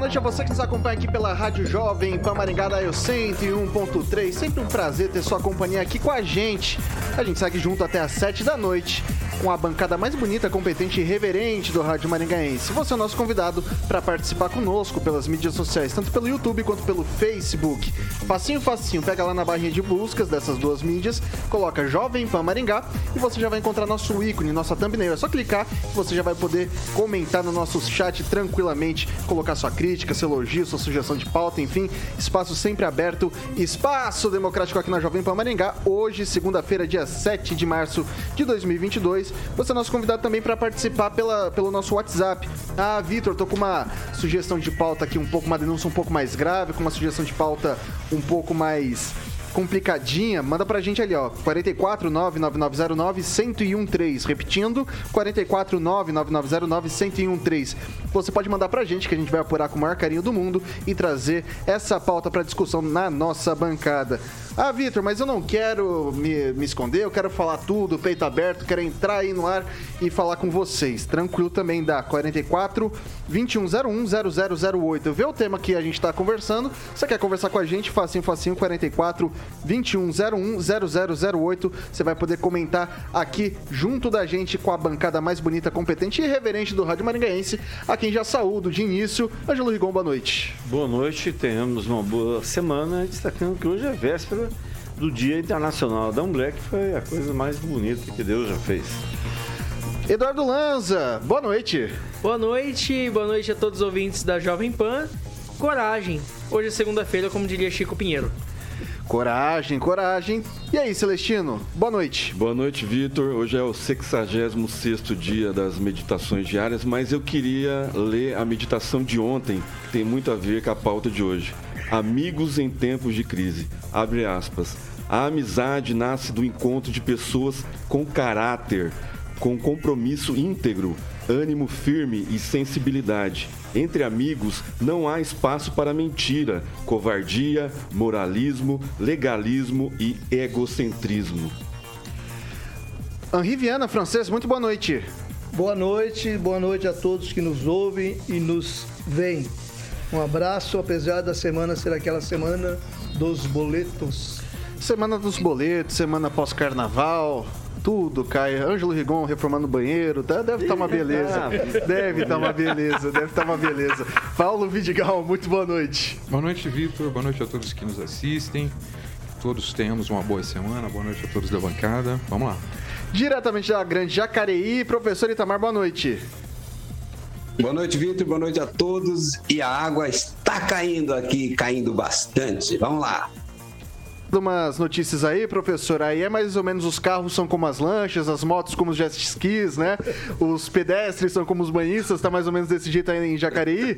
boa noite a você que nos acompanha aqui pela Rádio Jovem Pan Maringá da Eu 101.3. Sempre um prazer ter sua companhia aqui com a gente. A gente segue junto até às 7 da noite com a bancada mais bonita, competente e reverente do Rádio Maringaense. Você é o nosso convidado para participar conosco pelas mídias sociais, tanto pelo YouTube quanto pelo Facebook. Facinho, facinho, pega lá na barrinha de buscas dessas duas mídias, coloca Jovem Pan Maringá e você já vai encontrar nosso ícone, nossa thumbnail. É só clicar e você já vai poder comentar no nosso chat tranquilamente, colocar sua crítica, seu elogio, sua sugestão de pauta, enfim, espaço sempre aberto, espaço democrático aqui na Jovem Pan Maringá. Hoje, segunda-feira, dia 7 de março de 2022. Você é nosso convidado também para participar pela, pelo nosso WhatsApp. Ah, Vitor, tô com uma sugestão de pauta aqui um pouco, uma denúncia um pouco mais grave, com uma sugestão de pauta um pouco mais complicadinha, manda pra gente ali, ó. 449-9909-1013. Repetindo, 449-9909-1013. Você pode mandar pra gente, que a gente vai apurar com o maior carinho do mundo e trazer essa pauta pra discussão na nossa bancada. Ah, Vitor, mas eu não quero me, me esconder, eu quero falar tudo, peito aberto, quero entrar aí no ar e falar com vocês. Tranquilo também dá 44 2101 0008. Vê o tema que a gente está conversando. Você quer conversar com a gente? Facinho, facinho, 44 2101 0008. Você vai poder comentar aqui junto da gente com a bancada mais bonita, competente e reverente do Rádio Maringaense. A quem já saúdo de início, Ângelo Rigon, boa noite. Boa noite, tenhamos uma boa semana, destacando que hoje é véspera do Dia Internacional da Mulher, que foi a coisa mais bonita que Deus já fez. Eduardo Lanza, boa noite. Boa noite, boa noite a todos os ouvintes da Jovem Pan. Coragem. Hoje é segunda-feira, como diria Chico Pinheiro. Coragem, coragem. E aí, Celestino? Boa noite. Boa noite, Vitor. Hoje é o 66º dia das meditações diárias, mas eu queria ler a meditação de ontem, que tem muito a ver com a pauta de hoje. Amigos em tempos de crise. Abre aspas. A amizade nasce do encontro de pessoas com caráter, com compromisso íntegro, ânimo firme e sensibilidade. Entre amigos não há espaço para mentira, covardia, moralismo, legalismo e egocentrismo. Henri Viana, francês, muito boa noite. Boa noite, boa noite a todos que nos ouvem e nos veem. Um abraço, apesar da semana ser aquela semana dos boletos. Semana dos boletos, semana pós-carnaval, tudo cai. Ângelo Rigon reformando o banheiro, tá? deve estar tá uma beleza. Deve estar tá uma beleza, deve estar tá uma beleza. Paulo Vidigal, muito boa noite. Boa noite, Vitor. Boa noite a todos que nos assistem. Todos tenhamos uma boa semana. Boa noite a todos da bancada. Vamos lá. Diretamente da Grande Jacareí, professor Itamar, boa noite. Boa noite, Vitor. Boa noite a todos. E a água está caindo aqui, caindo bastante. Vamos lá umas notícias aí, professor. Aí é mais ou menos os carros são como as lanchas, as motos como os jet skis, né? Os pedestres são como os banhistas, tá mais ou menos desse jeito aí em Jacareí?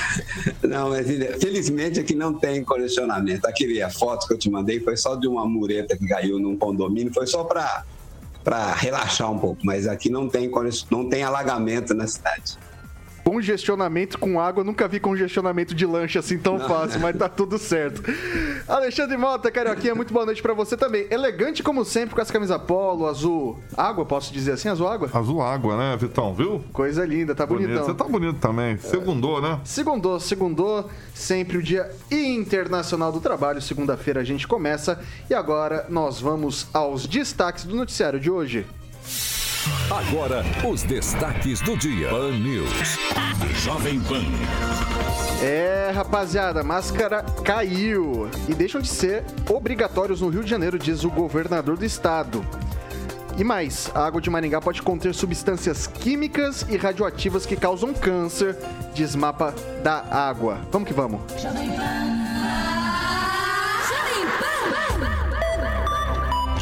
Não, mas felizmente aqui não tem colecionamento. Aquele a foto que eu te mandei foi só de uma mureta que caiu num condomínio, foi só para para relaxar um pouco, mas aqui não tem não tem alagamento na cidade congestionamento com água. Nunca vi congestionamento de lanche assim tão Não. fácil, mas tá tudo certo. Alexandre Mota, Carioquinha, muito boa noite para você também. Elegante como sempre, com essa camisa polo, azul água, posso dizer assim? Azul água? Azul água, né, Vitão, viu? Coisa linda, tá bonito. bonitão. Você tá bonito também. Segundou, né? Segundou, segundou. Sempre o dia internacional do trabalho. Segunda-feira a gente começa. E agora nós vamos aos destaques do noticiário de hoje. Agora, os destaques do dia. Pan News. Jovem Pan. É, rapaziada, máscara caiu. E deixam de ser obrigatórios no Rio de Janeiro, diz o governador do estado. E mais, a água de Maringá pode conter substâncias químicas e radioativas que causam câncer, diz mapa da água. Vamos que vamos. Jovem Pan.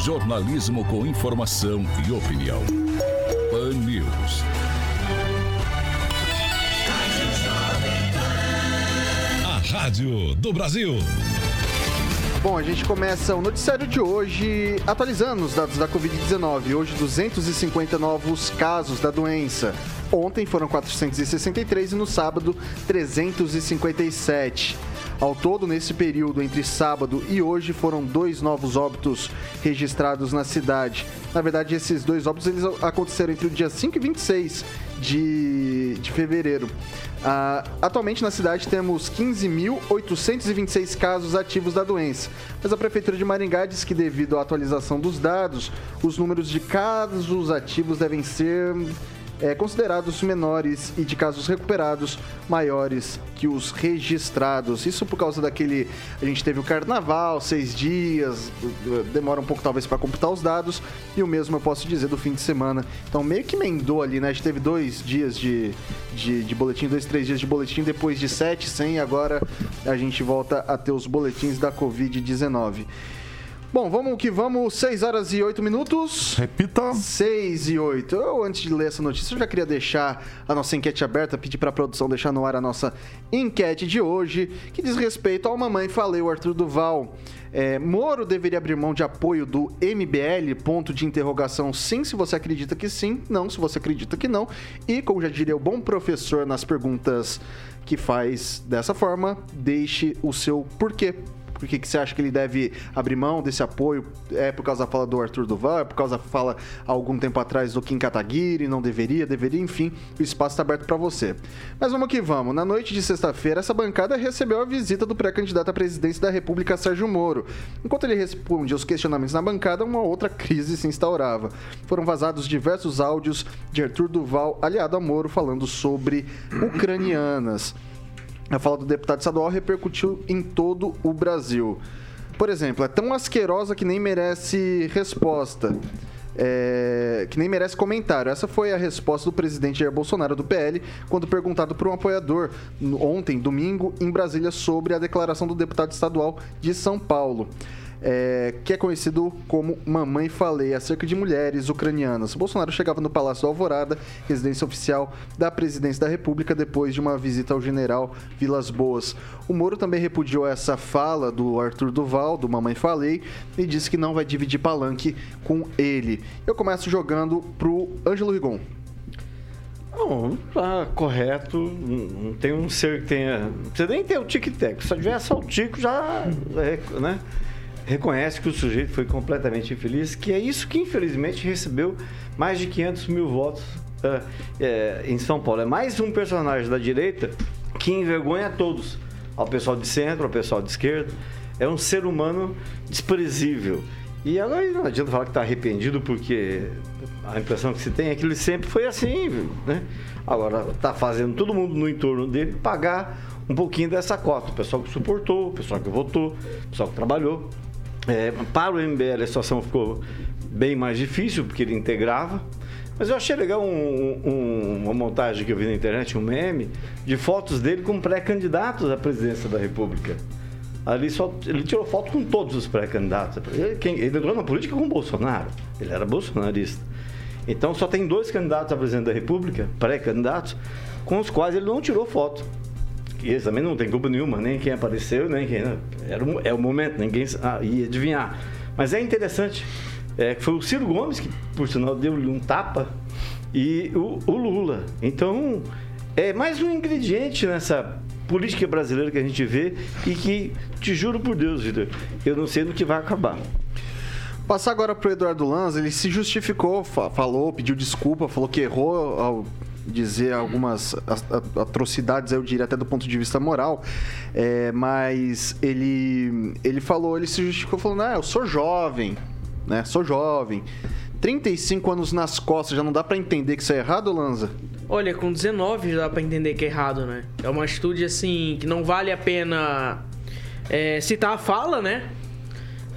Jornalismo com informação e opinião. Pan News. rádio do Brasil. Bom, a gente começa o noticiário de hoje atualizando os dados da Covid-19. Hoje, 250 novos casos da doença. Ontem foram 463 e no sábado, 357. Ao todo, nesse período entre sábado e hoje, foram dois novos óbitos registrados na cidade. Na verdade, esses dois óbitos eles aconteceram entre o dia 5 e 26 de, de fevereiro. Ah, atualmente na cidade temos 15.826 casos ativos da doença, mas a Prefeitura de Maringá diz que devido à atualização dos dados, os números de casos ativos devem ser é, considerados menores e de casos recuperados maiores que os registrados. Isso por causa daquele. A gente teve o carnaval, seis dias, demora um pouco talvez para computar os dados, e o mesmo eu posso dizer do fim de semana. Então meio que emendou ali, né? A gente teve dois dias de, de, de boletim, dois, três dias de boletim, depois de sete, cem, agora a gente volta a ter os boletins da Covid-19. Bom, vamos que vamos, 6 horas e 8 minutos. Repita. 6 e 8. Eu, antes de ler essa notícia, eu já queria deixar a nossa enquete aberta, pedir para a produção deixar no ar a nossa enquete de hoje, que diz respeito ao Mamãe Falei, o Arthur Duval. É, Moro deveria abrir mão de apoio do MBL? Ponto de interrogação. Sim, se você acredita que sim. Não, se você acredita que não. E, como já diria o bom professor nas perguntas que faz dessa forma, deixe o seu porquê por que, que você acha que ele deve abrir mão desse apoio? É por causa da fala do Arthur Duval? É por causa da fala algum tempo atrás do Kim Kataguiri? Não deveria? Deveria? Enfim, o espaço está aberto para você. Mas vamos que vamos. Na noite de sexta-feira, essa bancada recebeu a visita do pré-candidato à presidência da República, Sérgio Moro. Enquanto ele respondia os questionamentos na bancada, uma outra crise se instaurava. Foram vazados diversos áudios de Arthur Duval aliado a Moro falando sobre ucranianas. A fala do deputado estadual repercutiu em todo o Brasil. Por exemplo, é tão asquerosa que nem merece resposta. É, que nem merece comentário. Essa foi a resposta do presidente Jair Bolsonaro do PL quando perguntado por um apoiador ontem, domingo, em Brasília, sobre a declaração do deputado estadual de São Paulo é, que é conhecido como Mamãe Falei, acerca de mulheres ucranianas. Bolsonaro chegava no Palácio da Alvorada, residência oficial da presidência da República, depois de uma visita ao general Vilas Boas. O Moro também repudiou essa fala do Arthur Duval, do Mamãe Falei, e disse que não vai dividir palanque com ele. Eu começo jogando pro Ângelo Rigon. Não, tá correto. Não tem um ser que tenha. Precisa nem ter o tic-tac. Se tiver só o tico, já. É, né? Reconhece que o sujeito foi completamente infeliz, que é isso que infelizmente recebeu mais de 500 mil votos uh, é, em São Paulo. É mais um personagem da direita que envergonha a todos, ao pessoal de centro, ao pessoal de esquerda. É um ser humano desprezível. E agora não adianta falar que está arrependido, porque a impressão que se tem é que ele sempre foi assim, né? Agora está fazendo todo mundo no entorno dele pagar um pouquinho dessa cota. O pessoal que suportou, o pessoal que votou, o pessoal que trabalhou. É, para o MBL a situação ficou bem mais difícil, porque ele integrava. Mas eu achei legal um, um, uma montagem que eu vi na internet, um meme, de fotos dele com pré-candidatos à presidência da República. Ali só, ele tirou foto com todos os pré-candidatos. Ele, ele entrou na política com Bolsonaro. Ele era bolsonarista. Então só tem dois candidatos a presidente da República, pré-candidatos, com os quais ele não tirou foto. E eles também não tem culpa nenhuma, nem quem apareceu, nem quem. Era um, é o momento, ninguém ah, ia adivinhar. Mas é interessante. É, foi o Ciro Gomes que, por sinal, deu-lhe um tapa e o, o Lula. Então, é mais um ingrediente nessa política brasileira que a gente vê e que, te juro por Deus, Vitor, eu não sei no que vai acabar. Passar agora para o Eduardo Lanza, ele se justificou, falou, pediu desculpa, falou que errou dizer algumas atrocidades, eu diria até do ponto de vista moral, é, mas ele, ele falou, ele se justificou falando, ah, eu sou jovem, né? Sou jovem. 35 anos nas costas, já não dá para entender que isso é errado, Lanza? Olha, com 19 já dá pra entender que é errado, né? É uma atitude, assim, que não vale a pena é, citar a fala, né?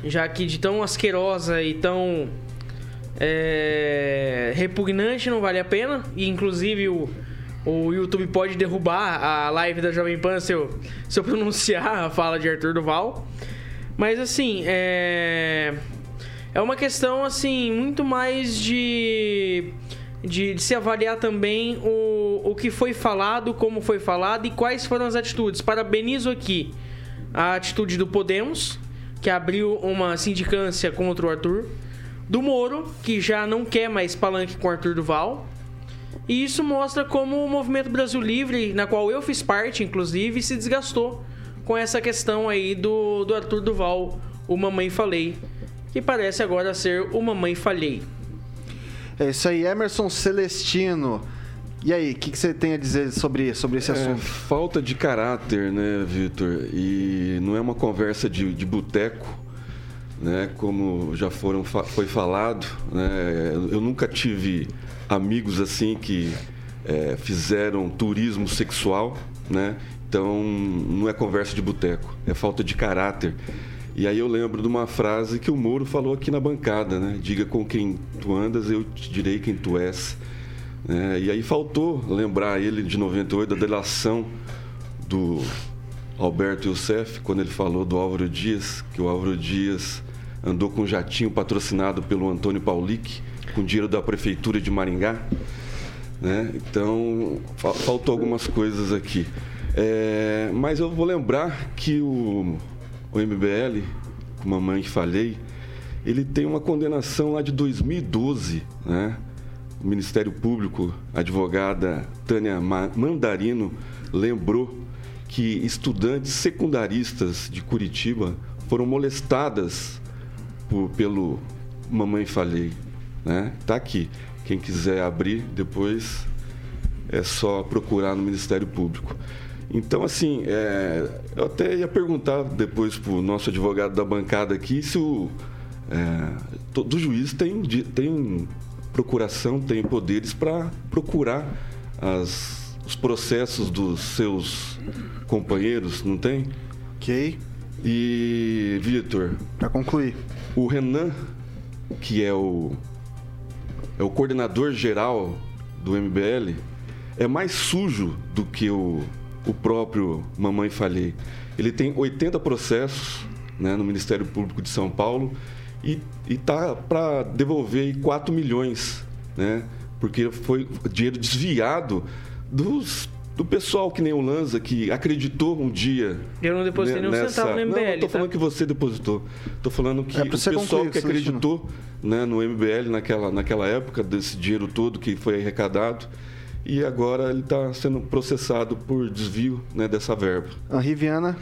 Já que de tão asquerosa e tão é, repugnante, não vale a pena. E inclusive o, o YouTube pode derrubar a live da Jovem Pan se eu, se eu pronunciar a fala de Arthur Duval. Mas assim, é. É uma questão assim, muito mais de. De, de, se avaliar também o, o que foi falado, como foi falado e quais foram as atitudes. Parabenizo aqui a atitude do Podemos, que abriu uma sindicância contra o Arthur, do Moro, que já não quer mais palanque com o Arthur Duval. E isso mostra como o movimento Brasil Livre, na qual eu fiz parte, inclusive, se desgastou com essa questão aí do, do Arthur Duval, o Mamãe Falei, que parece agora ser o Mamãe Falhei. É isso aí, Emerson Celestino. E aí, o que, que você tem a dizer sobre, sobre esse É, assunto? falta de caráter, né, Vitor? E não é uma conversa de, de boteco, né? Como já foram, foi falado, né? Eu nunca tive amigos assim que é, fizeram turismo sexual, né? Então não é conversa de boteco, é falta de caráter. E aí eu lembro de uma frase que o Moro falou aqui na bancada, né? Diga com quem tu andas, eu te direi quem tu és. né? e aí faltou lembrar ele de 98 da delação do Alberto Youssef, quando ele falou do Álvaro Dias, que o Álvaro Dias andou com um jatinho patrocinado pelo Antônio Paulic, com dinheiro da prefeitura de Maringá. Né? Então, fa- faltou algumas coisas aqui. É, mas eu vou lembrar que o, o MBL, com Mamãe que falei, ele tem uma condenação lá de 2012, né? O Ministério Público, a advogada Tânia Ma- Mandarino, lembrou que estudantes secundaristas de Curitiba foram molestadas por- pelo Mamãe Falei. Né? Tá aqui. Quem quiser abrir depois é só procurar no Ministério Público. Então, assim, é, eu até ia perguntar depois para o nosso advogado da bancada aqui se o é, todo juiz tem, tem procuração, tem poderes para procurar as- os processos dos seus companheiros, não tem? Ok. E, Vitor, Para concluir, o Renan, que é o, é o coordenador geral do MBL, é mais sujo do que o, o próprio Mamãe Falhei. Ele tem 80 processos né, no Ministério Público de São Paulo e está para devolver aí 4 milhões, né, porque foi dinheiro desviado dos, do pessoal que nem o Lanza, que acreditou um dia Eu não depositei ne- nenhum centavo no Não, MBL, não tô tá? falando que você depositou. Tô falando que É, o pessoal concluir, que acreditou né, no MBL naquela, naquela época, desse dinheiro todo que foi arrecadado, e agora ele está sendo processado por desvio né, dessa verba. Henri Viana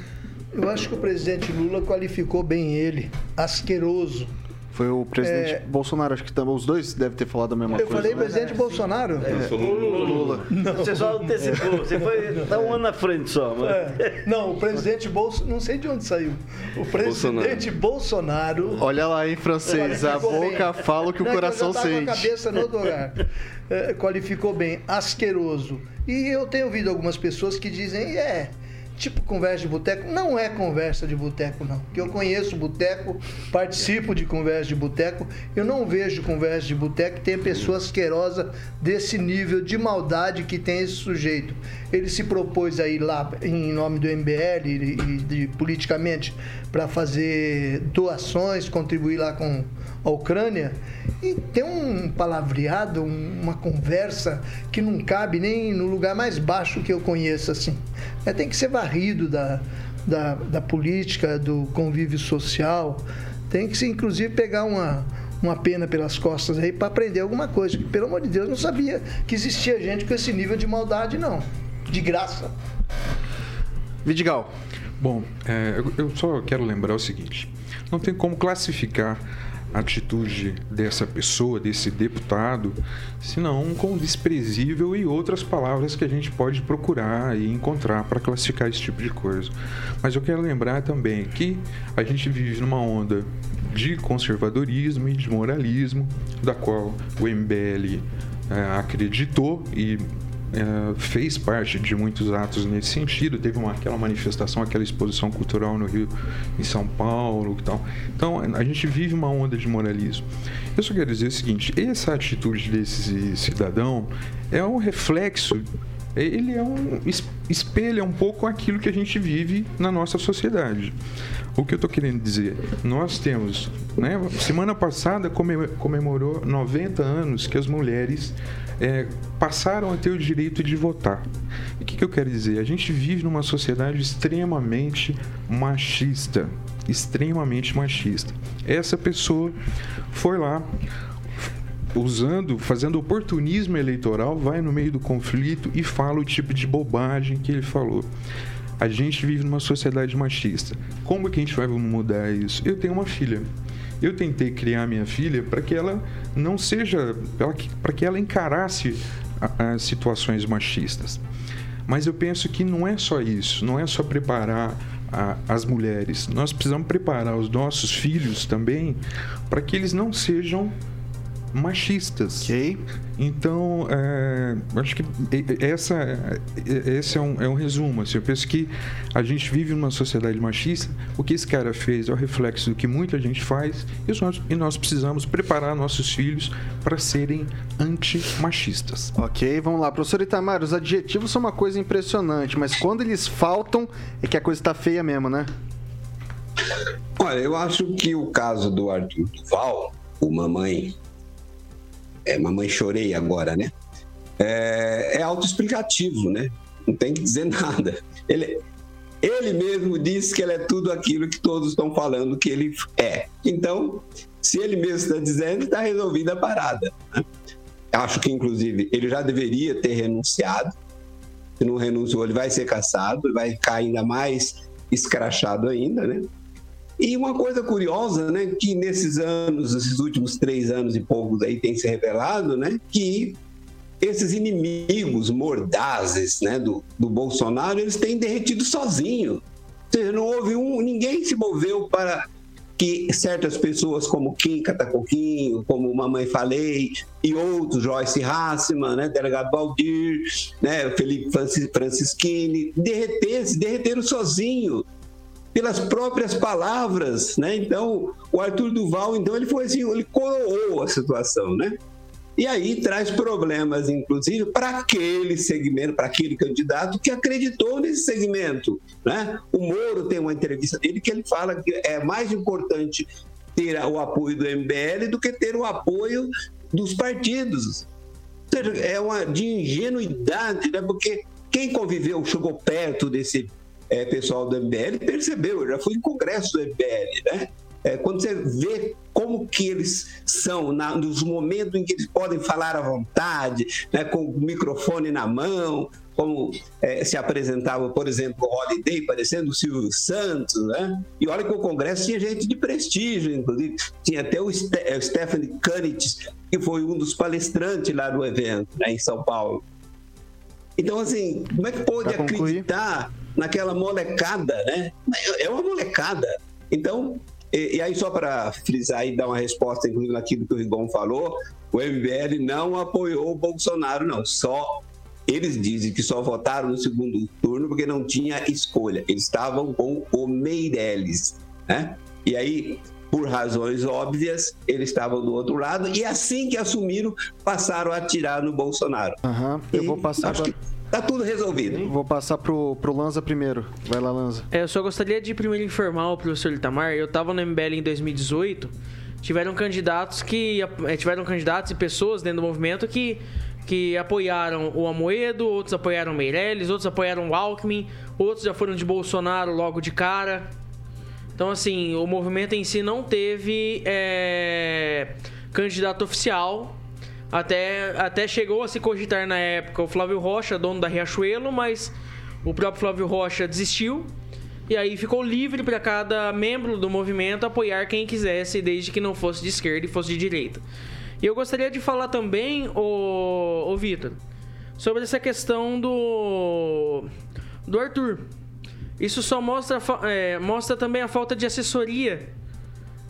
Eu acho que o presidente Lula qualificou bem ele, asqueroso. Foi o presidente É. Bolsonaro, acho que também os dois devem ter falado a mesma Eu coisa. falei né? presidente Bolsonaro? Lula. Você só antecipou, você foi tá um ano na frente só. Mas... É. Não, o presidente Bolsonaro, não sei de onde saiu. O presidente Bolsonaro. Olha lá em francês, a bem. boca fala o que o Não, é coração eu sente. com a cabeça no outro lugar. É, qualificou bem, asqueroso. E eu tenho ouvido algumas pessoas que dizem, é, tipo conversa de boteco. Não é conversa de boteco, não. Porque eu conheço boteco, participo de conversa de boteco. Eu não vejo conversa de boteco que tem pessoa asquerosa desse nível de maldade que tem esse sujeito. Ele se propôs aí lá em nome do MBL e, e de- politicamente para fazer doações, contribuir lá com a Ucrânia e tem um palavreado, um- uma conversa que não cabe nem no lugar mais baixo que eu conheço assim. É, tem que ser varrido da, da, da política, do convívio social. Tem que se inclusive pegar uma uma pena pelas costas aí para aprender alguma coisa. Que, pelo amor de Deus, eu não sabia que existia gente com esse nível de maldade não. De graça. Vidigal. Bom, é, eu- só quero lembrar o seguinte: não tem como classificar atitude dessa pessoa, desse deputado, senão com desprezível e outras palavras que a gente pode procurar e encontrar para classificar esse tipo de coisa. Mas eu quero lembrar também que a gente vive numa onda de conservadorismo e de moralismo, da qual o MBL é, acreditou e é, fez parte de muitos atos nesse sentido. Teve uma, aquela manifestação, aquela exposição cultural no Rio, em São Paulo e tal. Então, a gente vive uma onda de moralismo. Eu só quero dizer o seguinte: essa atitude desse cidadão é um reflexo ele é um es- espelha um pouco aquilo que a gente vive na nossa sociedade. O que eu estou querendo dizer? Nós temos, né, semana passada come- comemorou 90 anos que as mulheres é, passaram a ter o direito de votar. E o que, que eu quero dizer? A gente vive numa sociedade extremamente machista, extremamente machista. Essa pessoa foi lá usando, fazendo oportunismo eleitoral, vai no meio do conflito e fala o tipo de bobagem que ele falou. A gente vive numa sociedade machista. Como que a gente vai mudar isso? Eu tenho uma filha. Eu tentei criar minha filha para que ela não seja, para que ela encarasse as situações machistas. Mas eu penso que não é só isso, não é só preparar a- as mulheres. Nós precisamos preparar os nossos filhos também para que eles não sejam machistas. Ok. Então, é, acho que essa, esse é um, é um resumo. assim. eu penso que a gente vive numa sociedade machista. O que esse cara fez é o reflexo do que muita gente faz e nós, e nós precisamos preparar nossos filhos para serem antimachistas. Ok, vamos lá. Professor Itamar, os adjetivos são uma coisa impressionante, mas quando eles faltam é que a coisa tá feia mesmo, né? Olha, eu acho que o caso do Arthur Duval, o mamãe, é, mamãe chorei agora, né? É, é autoexplicativo, né? Não tem que dizer nada. Ele, ele mesmo disse que ele é tudo aquilo que todos estão falando que ele é. Então, se ele mesmo está dizendo, está resolvida a parada. né? Acho que, inclusive, ele já deveria ter renunciado. Se não renunciou, ele vai ser caçado, vai ficar ainda mais escrachado ainda, né? E uma coisa curiosa, né, que nesses anos, esses últimos três anos e poucos aí tem se revelado, né, que esses inimigos mordazes, né, do, do Bolsonaro, eles têm derretido sozinho. Ou seja, não houve um, ninguém se moveu para que certas pessoas como Kim Catacoquinho, como Mamãe Falei e outros, Joyce Hassman, né, Delegado Valdir, né, Felipe Francis- Francischini, derreteram sozinho pelas próprias palavras, né? Então, o Arthur Duval, então, ele foi assim, ele coroou a situação, né? E aí traz problemas, inclusive, para aquele segmento, para aquele candidato que acreditou nesse segmento, né? O Moro tem uma entrevista dele que ele fala que é mais importante ter o apoio do MBL do que ter o apoio dos partidos. É uma de ingenuidade, né? Porque quem conviveu, chegou perto desse é, pessoal do MBL percebeu, eu já fui em congresso do MBL, né? É, quando você vê como que eles são na- nos momentos em que eles podem falar à vontade, né, com o microfone na mão, como é, se apresentava, por exemplo, o Holiday, parecendo o Silvio Santos, né? E olha que o Congresso tinha gente de prestígio, inclusive. Tinha até o, Ste é, o Stephanie Kanitz, que foi um dos palestrantes lá do evento, né, em São Paulo. Então, assim, como é que pode acreditar naquela molecada, né? É uma molecada. Então, e, e aí só para frisar e dar uma resposta, inclusive, naquilo que o Rigon falou, o MBL não apoiou o Bolsonaro, não. Só eles dizem que só votaram no segundo turno porque não tinha escolha. Eles estavam com o Meirelles, né? E aí, por razões óbvias, eles estavam do outro lado e assim que assumiram, passaram a atirar no Bolsonaro. Aham, eu E vou passar agora. que tá tudo resolvido. Vou passar pro, pro Lanza primeiro. Vai lá, Lanza. É, eu só gostaria de primeiro informar o professor Itamar. Eu tava no MBL em 2018. Tiveram candidatos que. eh, Tiveram candidatos e pessoas dentro do movimento que, que apoiaram o Amoedo, outros apoiaram o Meirelles, outros apoiaram o Alckmin, outros já foram de Bolsonaro logo de cara. Então, assim, o movimento em si não teve é, candidato oficial. Até, até chegou a se cogitar na época o Flávio Rocha, dono da Riachuelo, mas o próprio Flávio Rocha desistiu. E aí ficou livre para cada membro do movimento apoiar quem quisesse, desde que não fosse de esquerda e fosse de direita. E eu gostaria de falar também, o, o Vitor, sobre essa questão do, do Arthur. Isso só mostra, é, mostra também a falta de assessoria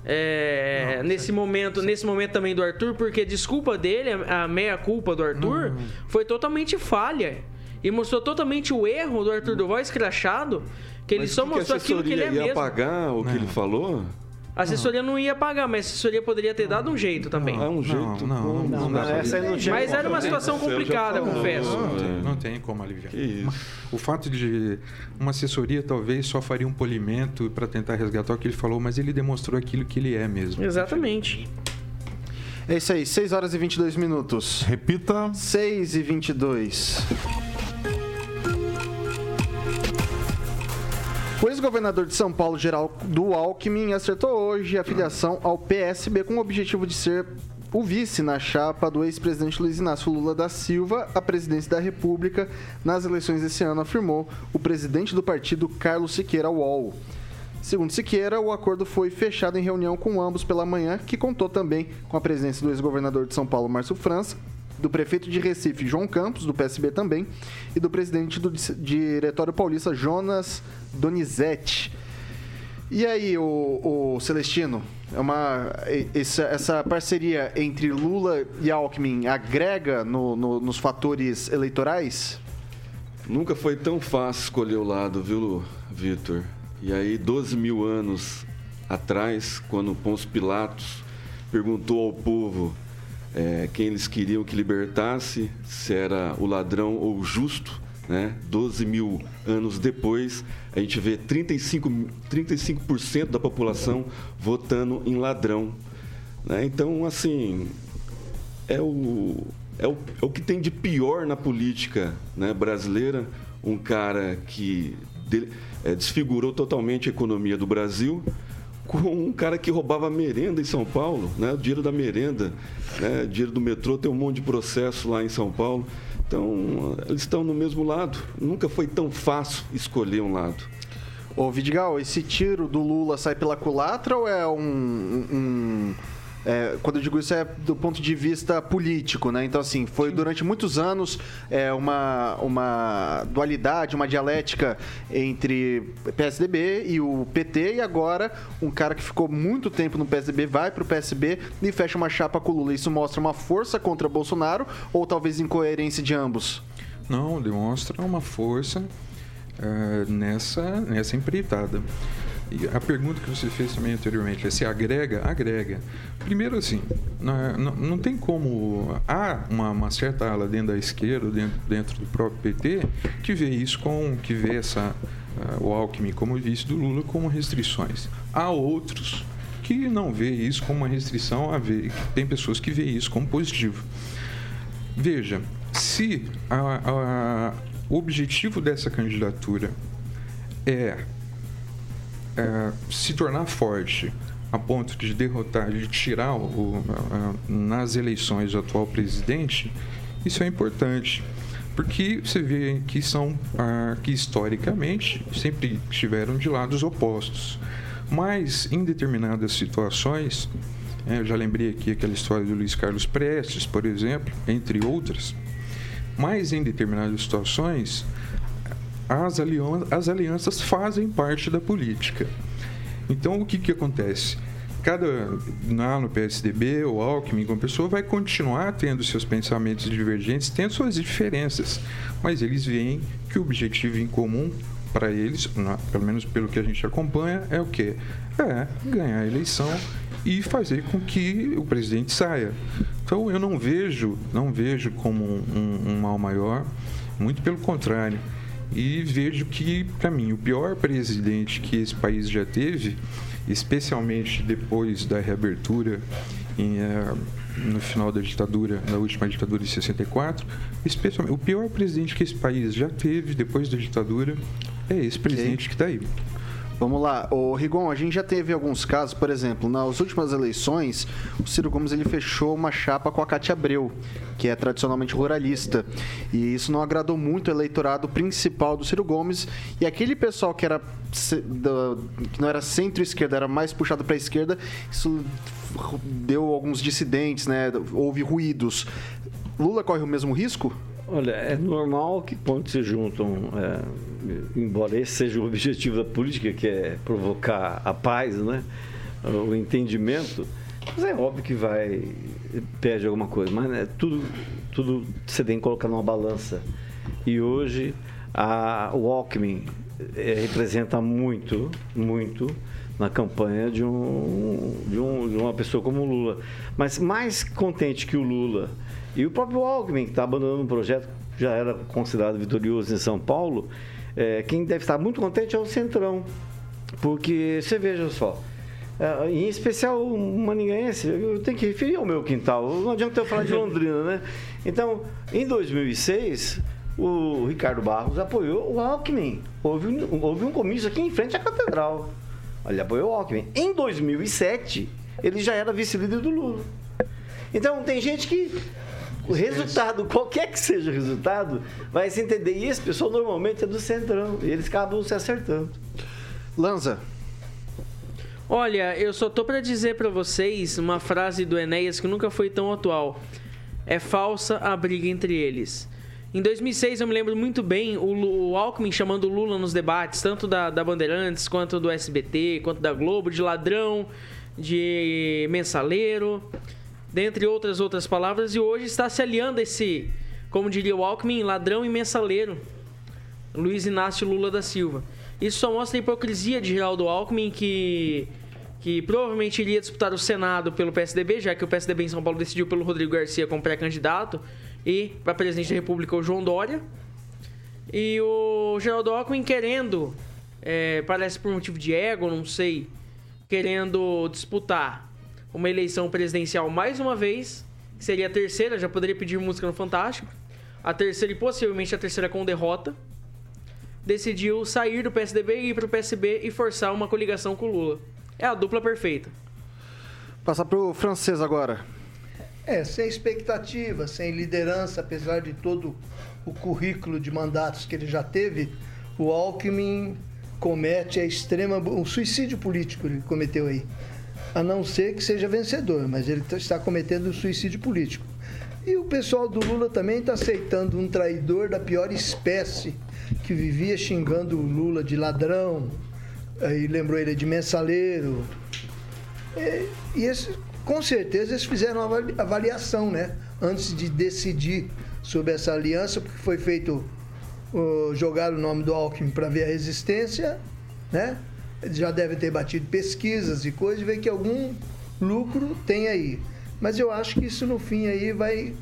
é, nesse momento, nesse momento também do Arthur, porque a desculpa dele, a a meia culpa do Arthur, foi totalmente falha. E mostrou totalmente o erro do Arthur Duval escrachado, que ele Mas só o que que mostrou aquilo que ele é mesmo. apagar o que ele falou? A assessoria não ia pagar, mas a assessoria poderia ter dado um jeito também. É um jeito. Não, não, não, essa não tinha Mas era uma situação complicada, confesso. Não tem, É. não tem como aliviar. Que isso. O fato de uma assessoria talvez só faria um polimento para tentar resgatar o que ele falou, mas ele demonstrou aquilo que ele é mesmo. Exatamente. É isso aí, 6 horas e 22 minutos. Repita. 6 e 22. O ex-governador de São Paulo, Geraldo Alckmin, acertou hoje a filiação ao PSB com o objetivo de ser o vice na chapa do ex-presidente Luiz Inácio Lula da Silva à presidência da República nas eleições desse ano, afirmou o presidente do partido, Carlos Siqueira UOL. Segundo Siqueira, o acordo foi fechado em reunião com ambos pela manhã, que contou também com a presença do ex-governador de São Paulo, Márcio França, do prefeito de Recife, João Campos, do PSB também, e do presidente do Diretório Paulista, Jonas Donizete. E aí, o, o Celestino, é uma, essa, essa parceria entre Lula e Alckmin agrega no- no- nos fatores eleitorais? Nunca foi tão fácil escolher o lado, viu, Vitor? E aí, 12 mil anos atrás, quando Pôncio Pilatos perguntou ao povo eh, quem eles queriam que libertasse, se era o ladrão ou o justo, né? 12 mil anos depois, a gente vê 35, 35% da população votando em ladrão. né? Então, assim, é o, é o, é o que tem de pior na política né, brasileira. Um cara que de- eh, desfigurou totalmente a economia do Brasil, com um cara que roubava merenda em São Paulo, né, o dinheiro da merenda, né, o dinheiro do metrô, tem um monte de processo lá em São Paulo. Então, eles estão no mesmo lado. Nunca foi tão fácil escolher um lado. Ô, Vidigal, esse tiro do Lula sai pela culatra ou é um. um- é, quando eu digo isso é do ponto de vista político, né? Então, assim, foi durante muitos anos é, uma, uma dualidade, uma dialética entre PSDB e o PT, e agora um cara que ficou muito tempo no PSDB vai pro PSB e fecha uma chapa com o Lula. Isso mostra uma força contra Bolsonaro ou talvez incoerência de ambos? Não, demonstra uma força eh, nessa, nessa empreitada. E a pergunta que você fez também anteriormente é se agrega? Agrega. Primeiro, assim, na- não, não tem como. Há uma, uma certa ala dentro da esquerda, dentro, dentro do próprio PT, que vê isso com. que vê essa, ah, o Alckmin como vice do Lula como restrições. Há outros que não vê isso como uma restrição, há vê- tem pessoas que vê isso como positivo. Veja, se a- a- o objetivo dessa candidatura é, é, se tornar forte a ponto de derrotar, de tirar o, a- a- nas eleições o atual presidente, isso é importante. Porque você vê que são ah, que historicamente sempre estiveram de lados opostos. Mas em determinadas situações, é, eu já lembrei aqui aquela história do Luiz Carlos Prestes, por exemplo, entre outras. Mas em determinadas situações, as, alian- as alianças fazem parte da política. Então, o que, que acontece? Cada, lá no PSDB, o Alckmin, como pessoa, vai continuar tendo seus pensamentos divergentes, tendo suas diferenças, mas eles veem que o objetivo em comum para eles, na- pelo menos pelo que a gente acompanha, é o quê? É ganhar a eleição e fazer com que o presidente saia. Então eu não vejo, não vejo como um, um mal maior, muito pelo contrário. E vejo que, para mim, o pior presidente que esse país já teve, especialmente depois da reabertura em, eh, no final da ditadura, na última ditadura de 64, especialmente o pior presidente que esse país já teve depois da ditadura é esse presidente que está aí. Vamos lá, o Rigon, a gente já teve alguns casos, por exemplo, nas últimas eleições, o Ciro Gomes ele fechou uma chapa com a Cátia Abreu, que é tradicionalmente ruralista, e isso não agradou muito o eleitorado principal do Ciro Gomes, e aquele pessoal que era que não era centro-esquerda, era mais puxado para a esquerda, isso deu alguns dissidentes, né? Houve ruídos. Lula corre o mesmo risco? Olha, é normal que quando se juntam, é, embora esse seja o objetivo da política, que é provocar a paz, né? o entendimento, mas é óbvio que vai, perde alguma coisa, mas né, tudo, tudo você tem que colocar numa balança. E hoje a, o Alckmin é, representa muito, muito na campanha de, um, de, um, de uma pessoa como o Lula. Mas mais contente que o Lula e o próprio Alckmin, que está abandonando um projeto que já era considerado vitorioso em São Paulo, é, quem deve estar muito contente é o Centrão. Porque você veja só, é, em especial o maningaense, eu tenho que referir ao meu quintal. Não adianta eu falar de Londrina, né? Então, em 2006, o Ricardo Barros apoiou o Alckmin. Houve, houve um comício aqui em frente à catedral. Ele apoiou o Alckmin. Em 2007, ele já era vice-líder do Lula. Então, tem gente que o resultado, qualquer que seja o resultado, vai se entender. E esse pessoal normalmente é do centrão. E eles acabam se acertando. Lanza, Olha, eu só tô pra dizer pra vocês uma frase do Enéas que nunca foi tão atual. É falsa a briga entre eles. Em 2006, eu me lembro muito bem o, o Alckmin chamando o Lula nos debates, tanto da, da Bandeirantes, quanto do SBT, quanto da Globo, de ladrão, de mensaleiro, dentre outras outras palavras, e hoje está se aliando esse, como diria o Alckmin, ladrão e mensaleiro. Luiz Inácio Lula da Silva. Isso só mostra a hipocrisia de Geraldo Alckmin, que, que provavelmente iria disputar o Senado pelo PSDB, já que o PSDB em São Paulo decidiu pelo Rodrigo Garcia como pré-candidato, e para presidente da República o João Dória. E o Geraldo Alckmin querendo, é, parece por motivo de ego, não sei, querendo disputar uma eleição presidencial mais uma vez, que seria a terceira, já poderia pedir música no Fantástico, a terceira e possivelmente a terceira com derrota decidiu sair do PSDB e ir pro PSB e forçar uma coligação com o Lula. É a dupla perfeita. passar pro francês agora. É, sem expectativa, sem liderança, apesar de todo o currículo de mandatos que ele já teve, o Alckmin comete a extrema. um suicídio político ele cometeu aí. A não ser que seja vencedor, mas ele tá- está cometendo um suicídio político. E o pessoal do Lula também está aceitando um traidor da pior espécie, que vivia xingando o Lula de ladrão, aí lembrou ele de mensaleiro, é, e esse, com certeza eles fizeram uma avali- avaliação, né? Antes de decidir sobre essa aliança, porque foi feito uh, jogar o nome do Alckmin para ver a resistência, né? Eles já devem ter batido pesquisas e coisas e ver que algum lucro tem aí. Mas eu acho que isso no fim aí vai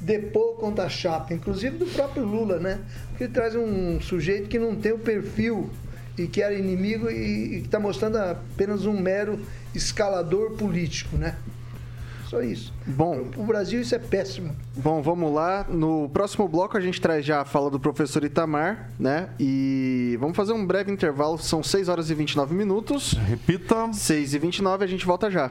depor contra a chapa, inclusive do próprio Lula, né? Porque ele traz um sujeito que não tem o perfil e que era inimigo e, e que está mostrando apenas um mero escalador político, né? Só isso. Bom, O Brasil isso é péssimo. Bom, vamos lá. No próximo bloco a gente traz já a fala do professor Itamar, né? E vamos fazer um breve intervalo, são 6 horas e 29 minutos. Repita. 6 e 29 a gente volta já.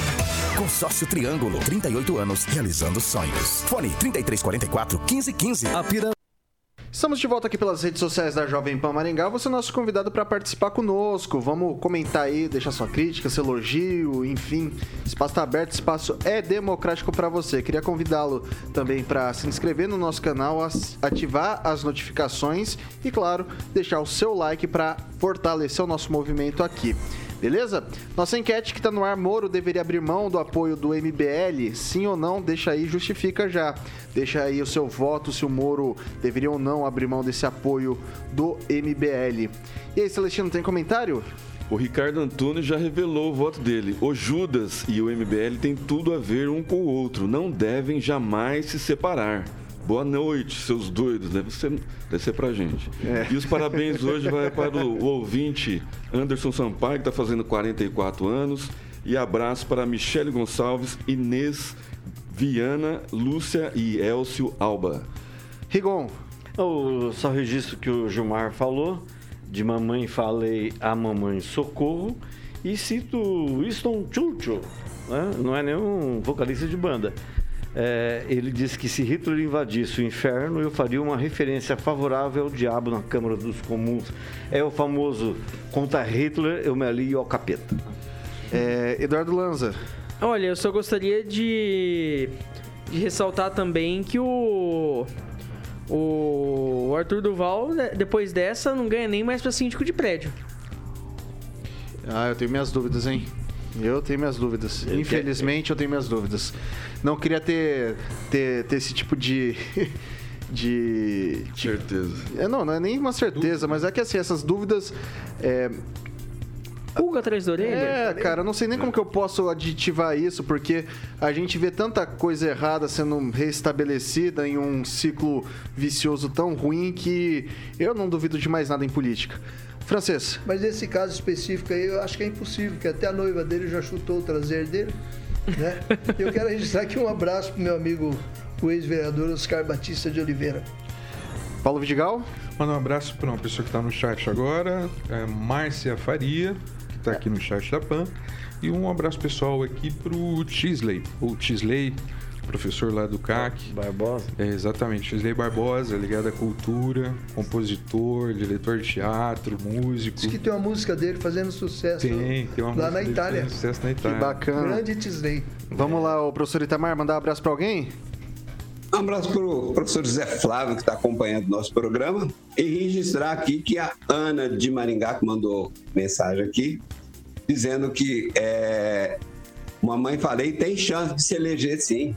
Consórcio Triângulo, 38 anos, realizando sonhos. Fone 3344 1515. A Estamos de volta aqui pelas redes sociais da Jovem Pan Maringá. Você é nosso convidado para participar conosco. Vamos comentar aí, deixar sua crítica, seu elogio, enfim. Espaço está aberto, espaço é democrático para você. Queria convidá-lo também para se inscrever no nosso canal, ativar as notificações e, claro, deixar o seu like para fortalecer o nosso movimento aqui. Beleza? Nossa enquete que está no ar, Moro deveria abrir mão do apoio do MBL? Sim ou não? Deixa aí, justifica já. Deixa aí o seu voto se o Moro deveria ou não abrir mão desse apoio do MBL. E aí, Celestino, tem comentário? O Ricardo Antônio já revelou o voto dele. O Judas e o MBL têm tudo a ver um com o outro. Não devem jamais se separar. Boa noite, seus doidos. Deve ser, deve ser pra gente. E os parabéns hoje vai para o, o ouvinte Anderson Sampaio, que está fazendo 44 anos. E abraço para Michele Gonçalves, Inês Viana, Lúcia e Elcio Alba. Rigon. Eu só registro que o Gilmar falou, de mamãe falei a mamãe socorro, e cito Winston Churchill, né? não é nenhum vocalista de banda. É, ele disse que se Hitler invadisse o inferno, eu faria uma referência favorável ao diabo na Câmara dos Comuns. É o famoso contra Hitler, eu me alio ao capeta. É, Eduardo Lanza. Olha, eu só gostaria de, de ressaltar também que o. O Arthur Duval, né, depois dessa, não ganha nem mais pra síndico de prédio. Ah, eu tenho minhas dúvidas, hein? Eu tenho minhas dúvidas. Ele Infelizmente, eu tenho minhas dúvidas. Não queria ter, ter, ter esse tipo de. De. Certeza. É, não, não é nem uma certeza, mas é que assim, essas dúvidas. É, Pulga atrás da orelha? É, cara, eu não sei nem como que eu posso aditivar isso, porque a gente vê tanta coisa errada sendo reestabelecida em um ciclo vicioso tão ruim que eu não duvido de mais nada em política. Francês. Mas nesse caso específico aí, eu acho que é impossível, porque até a noiva dele já chutou o traseiro dele, né? eu quero registrar aqui um abraço pro meu amigo, o ex-vereador Oscar Batista de Oliveira. Paulo Vidigal. Manda um abraço para uma pessoa que está no chat agora, é Márcia Faria, que está aqui no chat da PAN. E um abraço pessoal aqui para o Chisley, ou Chisley, professor lá do CAC. Barbosa? É, exatamente, Chisley Barbosa, ligado à cultura, compositor, diretor de teatro, músico. Diz que tem uma música dele fazendo sucesso Tem, tem uma lá música na Itália. fazendo sucesso na Itália. Que bacana. Grande Tisley. Vamos lá, o professor Itamar, mandar um abraço pra alguém? Um abraço para o professor José Flávio, que está acompanhando o nosso programa, e registrar aqui que a Ana de Maringá, que mandou mensagem aqui, dizendo que é, mamãe falei, tem chance de se eleger sim.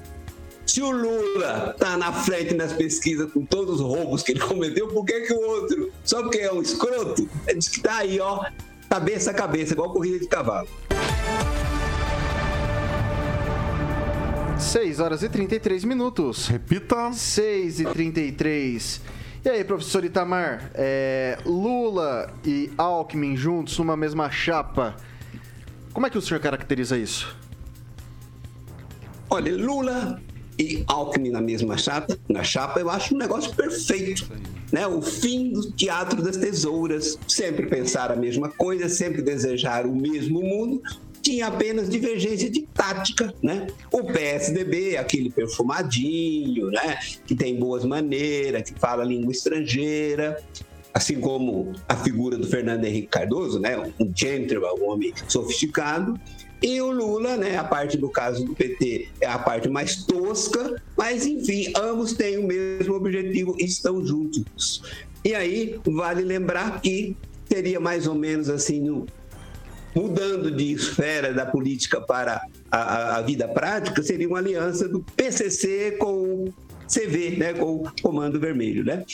Se o Lula tá na frente nas pesquisas com todos os roubos que ele cometeu, por que, que o outro, só porque é um escroto, ele diz que tá aí, ó, cabeça a cabeça, igual corrida de cavalo. 6 horas e 33 minutos. Repita. 6 e 33. E aí, professor Itamar, é, Lula e Alckmin juntos numa mesma chapa. Como é que o senhor caracteriza isso? Olha, Lula e Alckmin na mesma chapa, na chapa, eu acho um negócio perfeito. Né? O fim do teatro das tesouras. Sempre pensar a mesma coisa, sempre desejar o mesmo mundo. Tinha apenas divergência de tática, né? O PSDB, aquele perfumadinho, né? Que tem boas maneiras, que fala língua estrangeira, assim como a figura do Fernando Henrique Cardoso, né? Um gentleman, um homem sofisticado. E o Lula, né, a parte do caso do PT é a parte mais tosca, mas enfim, ambos têm o mesmo objetivo e estão juntos. E aí, vale lembrar que seria mais ou menos assim, no, mudando de esfera da política para a, a, vida prática, seria uma aliança do PCC com o CV, né, com o Comando Vermelho, né?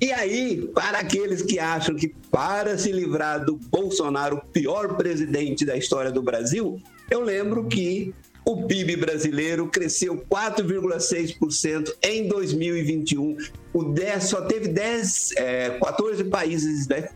E aí, para aqueles que acham que para se livrar do Bolsonaro, o pior presidente da história do Brasil, eu lembro que o PIB brasileiro cresceu 4,6% em 2021. O 10, só teve 10, é, 14 países né,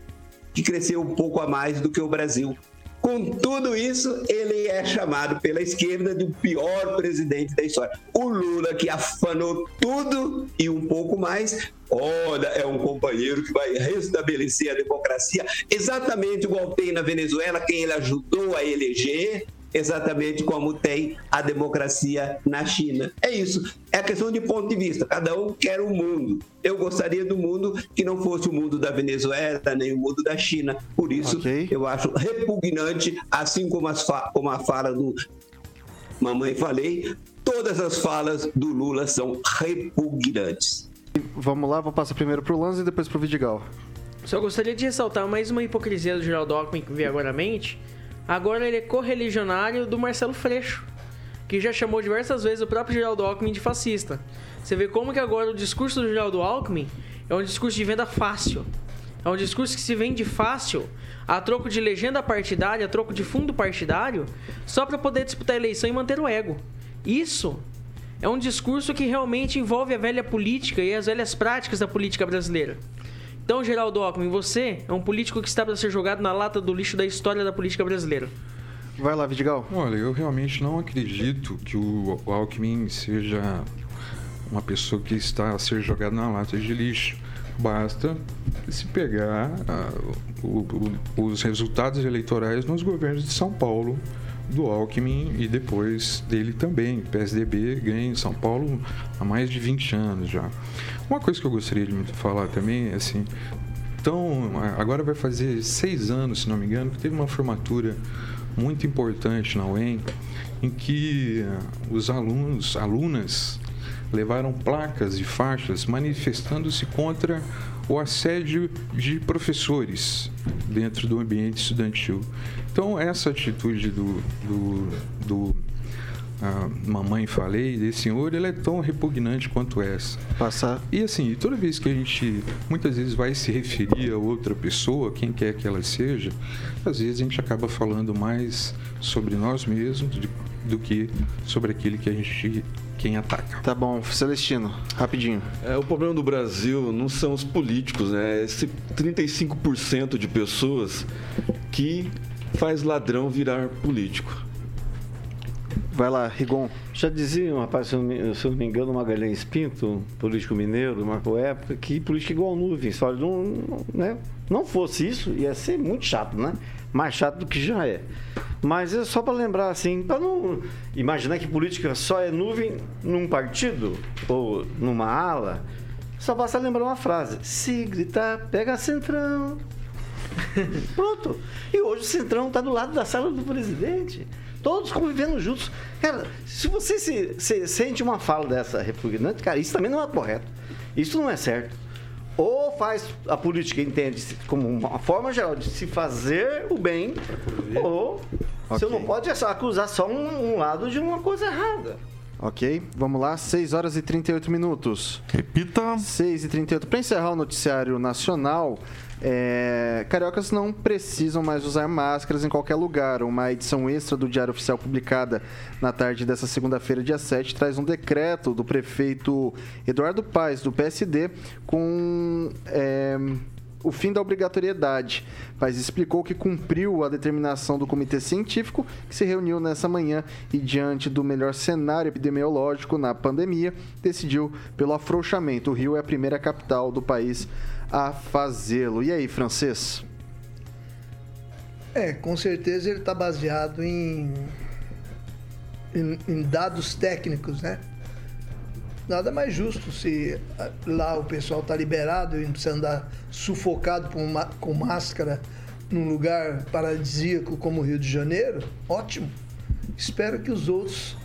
que cresceu um pouco a mais do que o Brasil. Com tudo isso, ele é chamado pela esquerda de o pior presidente da história. O Lula, que afanou tudo e um pouco mais, olha, é um companheiro que vai restabelecer a democracia, exatamente igual tem na Venezuela, quem ele ajudou a eleger, exatamente como tem a democracia na China. É isso. É questão de ponto de vista. Cada um quer um mundo. Eu gostaria do mundo que não fosse o mundo da Venezuela, nem o mundo da China. Por isso, okay. eu acho repugnante, assim como, as fa como a fala do Mamãe Falei, todas as falas do Lula são repugnantes. Vamos lá, vou passar primeiro para o Lanza e depois para o Vidigal. Só gostaria de ressaltar mais uma hipocrisia do Geraldo Alckmin que veio agora à mente. Agora ele é correligionário do Marcelo Freixo, que já chamou diversas vezes o próprio Geraldo Alckmin de fascista. Você vê como que agora o discurso do Geraldo Alckmin é um discurso de venda fácil. É um discurso que se vende fácil, a troco de legenda partidária, a troco de fundo partidário, só para poder disputar a eleição e manter o ego. Isso é um discurso que realmente envolve a velha política e as velhas práticas da política brasileira. Então, Geraldo Alckmin, você é um político que está para ser jogado na lata do lixo da história da política brasileira. Vai lá, Vidigal. Olha, eu realmente não acredito que o Alckmin seja uma pessoa que está a ser jogada na lata de lixo. Basta se pegar uh, o, o, os resultados eleitorais nos governos de São Paulo, do Alckmin e depois dele também. PSDB ganha em São Paulo há mais de 20 anos já. Uma coisa que eu gostaria de falar também é assim, então agora vai fazer seis anos, se não me engano, que teve uma formatura muito importante na UEM, em que eh, os alunos, alunas, levaram placas e faixas manifestando-se contra o assédio de professores dentro do ambiente estudantil. Então, essa atitude do, do, do a mamãe falei desse senhor, ele é tão repugnante quanto essa. Passar. E assim, toda vez que a gente muitas vezes vai se referir a outra pessoa, quem quer que ela seja, às vezes a gente acaba falando mais sobre nós mesmos do, do que sobre aquele que a gente quem ataca. Tá bom, Celestino, rapidinho. É, o problema do Brasil não são os políticos, né? Esse 35% de pessoas que faz ladrão virar político. Vai lá, Rigon. Já dizia um rapaz, se eu, não me, se eu não me engano, Magalhães Pinto, político mineiro, marcou época, que política é igual nuvem. Se olha, não, não, né? não fosse isso, ia ser muito chato, né? Mais chato do que já é. Mas é só para lembrar, assim, para não imaginar que política só é nuvem num partido ou numa ala. Só basta lembrar uma frase: se gritar, pega centrão. Pronto. E hoje o centrão está do lado da sala do presidente todos convivendo juntos. Cara, se você se, se, sente uma fala dessa repugnante, cara, isso também não é correto. Isso não é certo. Ou faz a política entende como uma forma geral de se fazer o bem, ou okay. você não pode acusar só um, um lado de uma coisa errada. Ok, vamos lá, 6 horas e 38 minutos. Repita. 6 e 38. Para encerrar o noticiário nacional, é, cariocas não precisam mais usar máscaras em qualquer lugar. Uma edição extra do Diário Oficial publicada na tarde dessa segunda-feira, dia 7, traz um decreto do prefeito Eduardo Paes, do PSD, com. É, o fim da obrigatoriedade. Paes explicou que cumpriu a determinação do comitê científico que se reuniu nessa manhã e, diante do melhor cenário epidemiológico na pandemia, decidiu pelo afrouxamento. O Rio é a primeira capital do país a fazê-lo. E aí, francês? É, com certeza ele está baseado em, em, em, dados técnicos, né? Nada mais justo se ah, lá o pessoal está liberado e não precisa andar sufocado com, com máscara num lugar paradisíaco como o Rio de Janeiro. Ótimo. Espero que os outros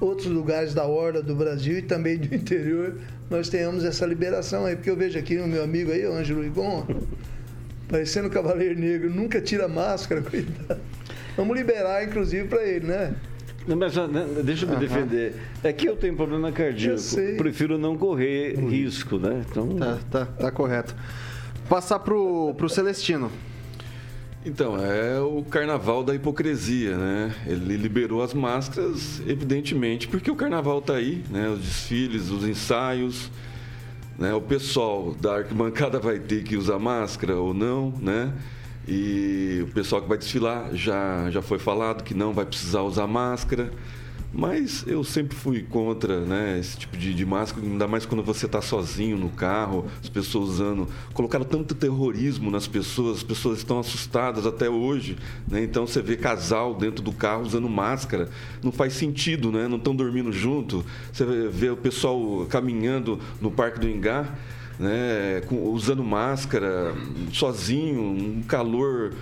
outros lugares da horda do Brasil e também do interior nós tenhamos essa liberação aí, porque eu vejo aqui o meu amigo aí, o Ângelo Igon, parecendo um cavaleiro negro, nunca tira máscara, cuidado. Vamos liberar, inclusive, para ele, né? Não, mas né, deixa eu me uhum. defender. É que eu tenho problema cardíaco. Eu sei. Prefiro não correr uhum. risco, né? Então... Tá, tá, tá correto. Passar pro, pro Celestino. Então, é o carnaval da hipocrisia, né? Ele liberou as máscaras, evidentemente, porque o carnaval está aí, né? Os desfiles, os ensaios, né? O pessoal da arquibancada vai ter que usar máscara ou não, né? E o pessoal que vai desfilar já, já foi falado que não vai precisar usar máscara. Mas eu sempre fui contra né, esse tipo de, de máscara, ainda mais quando você está sozinho no carro, as pessoas usando. Colocaram tanto terrorismo nas pessoas, as pessoas estão assustadas até hoje. Né? Então você vê casal dentro do carro usando máscara. Não faz sentido, né? não estão dormindo junto. Você vê o pessoal caminhando no Parque do Engar. Né, usando máscara, sozinho, um calor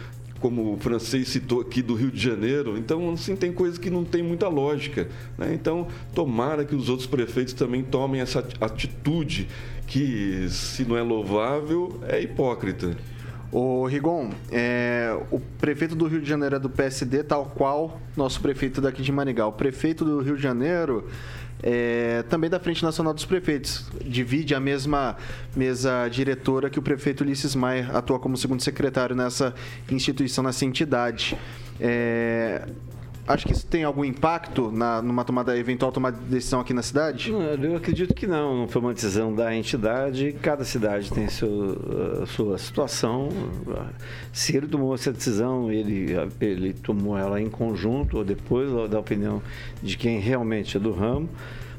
como o francês citou aqui do Rio de Janeiro. Então, assim, tem coisas que não tem muita lógica. Né? Então, tomara que os outros prefeitos também tomem essa atitude que, se não é louvável, é hipócrita. O Rigon, é, o prefeito do Rio de Janeiro é do PSD, tal qual nosso prefeito daqui de Maringá. O prefeito do Rio de Janeiro é, também da Frente Nacional dos Prefeitos. Divide a mesma mesa diretora que o prefeito Ulisses Maia atua como segundo secretário nessa instituição, nessa entidade. É, Acho que isso tem algum impacto na, numa tomada eventual tomada de decisão aqui na cidade? Não, eu acredito que não. Não foi uma decisão da entidade. Cada cidade tem seu, sua situação. Se ele tomou essa decisão, ele, ele tomou ela em conjunto ou depois da opinião de quem realmente é do ramo.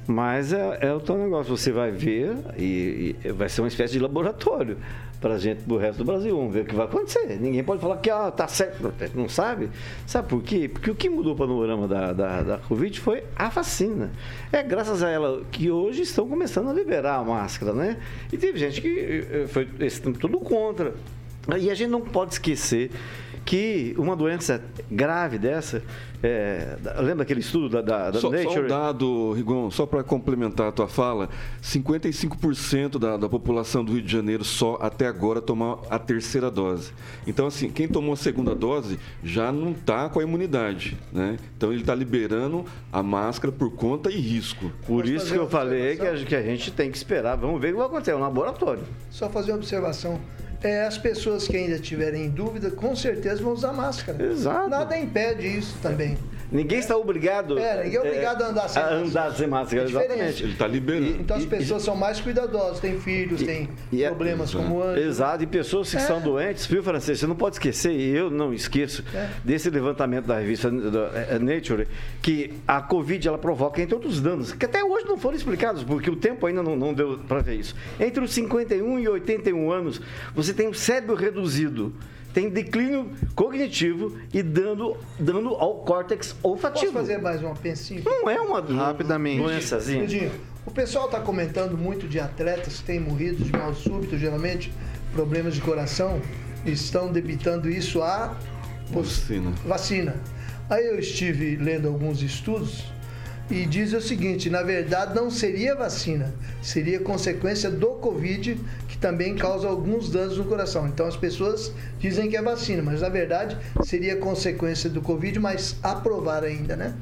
Mas é, é o teu negócio, você vai ver e, e vai ser uma espécie de laboratório para gente do resto do Brasil. Vamos ver o que vai acontecer. Ninguém pode falar que ah, tá certo, não sabe? Sabe por quê? Porque o que mudou o panorama da, da, da Covid foi a vacina. É graças a ela que hoje estão começando a liberar a máscara, né? E teve gente que eh, foi esse tempo todo contra. E a gente não pode esquecer que uma doença grave dessa, é, lembra aquele estudo da, da, da Só, Nature? só um dado, Rigon, só para complementar a tua fala, 55% da, da população do Rio de Janeiro só até agora tomou a terceira dose. Então, assim, quem tomou a segunda dose já não está com a imunidade, né? Então, ele está liberando a máscara por conta e risco. Por isso que eu falei que a, que a gente tem que esperar. Vamos ver o que vai acontecer. É um laboratório. Só fazer uma observação. É, as pessoas que ainda tiverem dúvida, com certeza vão usar máscara. Exato. Nada impede isso também. Ninguém está obrigado, É, ninguém é obrigado a andar sem a máscara. andar sem máscara. É exatamente. Ele está liberando. Então as pessoas são mais cuidadosas, têm filhos, têm E é- problemas como antes. Exato, e pessoas que É. são doentes, viu, Francês? Você não pode esquecer, e eu não esqueço, É. desse levantamento da revista da, eh, Nature, que a Covid ela provoca, entre outros danos, que até hoje não foram explicados, porque o tempo ainda não, não deu para ver isso. Entre os 51 e 81 anos, você tem o cérebro reduzido. Tem declínio cognitivo e dano, dano ao córtex olfativo. Posso fazer mais uma pensinha? Não é uma Rapidamente. doençazinha. O pessoal está comentando muito de atletas que têm morrido de mal súbito, geralmente problemas de coração, e estão debitando isso à Vacina. vacina. Aí eu estive lendo alguns estudos e diz o seguinte: na verdade, não seria vacina, seria consequência do Covid, que também causa alguns danos no coração. Então as pessoas dizem que é vacina, mas na verdade seria consequência do Covid, mas aprovar ainda, né?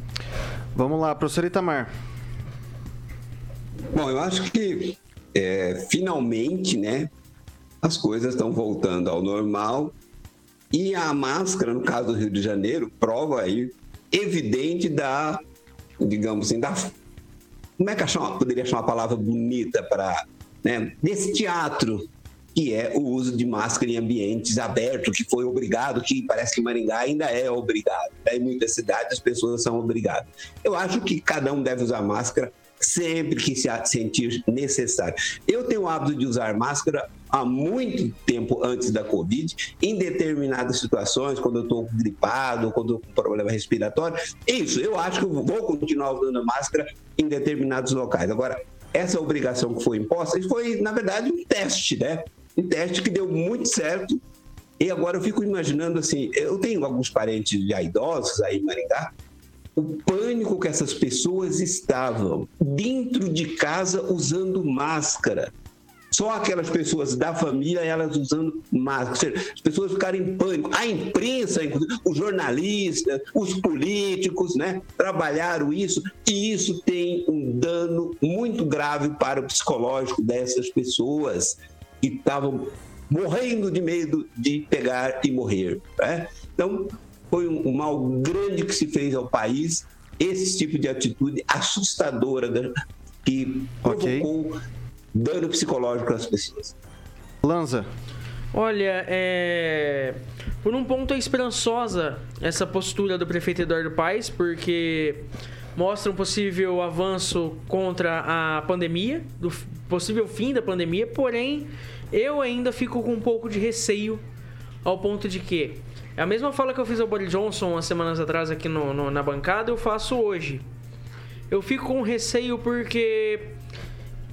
Vamos lá, professor Itamar. Bom, eu acho que é, finalmente, né, as coisas estão voltando ao normal e a máscara, no caso do Rio de Janeiro, prova aí evidente da, digamos assim, da como é que eu poderia achar uma palavra bonita para, né, desse teatro que é o uso de máscara em ambientes abertos, que foi obrigado, que parece que Maringá ainda é obrigado. né? Em muitas cidades as pessoas são obrigadas. Eu acho que cada um deve usar máscara sempre que se sentir necessário. Eu tenho o hábito de usar máscara há muito tempo antes da Covid, em determinadas situações, quando eu estou gripado, quando eu tô com problema respiratório. Isso, eu acho que eu vou continuar usando máscara em determinados locais. Agora, essa obrigação que foi imposta foi, na verdade, um teste, né? Um teste que deu muito certo. E agora eu fico imaginando assim, eu tenho alguns parentes já idosos aí em Maringá, o pânico que essas pessoas estavam dentro de casa usando máscara. Só aquelas pessoas da família, elas usando máscara. Seja, As pessoas ficaram em pânico. A imprensa, inclusive, os jornalistas, os políticos, né, trabalharam isso. E isso tem um dano muito grave para o psicológico dessas pessoas que estavam morrendo de medo de pegar e morrer. né? Então, foi um, mal grande que se fez ao país, esse tipo de atitude assustadora né, que Ok. provocou dano psicológico às pessoas. Lanza. Olha, é... por um ponto é esperançosa essa postura do prefeito Eduardo Paes, porque mostra um possível avanço contra a pandemia, do possível fim da pandemia, porém eu ainda fico com um pouco de receio ao ponto de que é a mesma fala que eu fiz ao Boris Johnson umas semanas atrás aqui no, no- na bancada, eu faço hoje. Eu fico com receio porque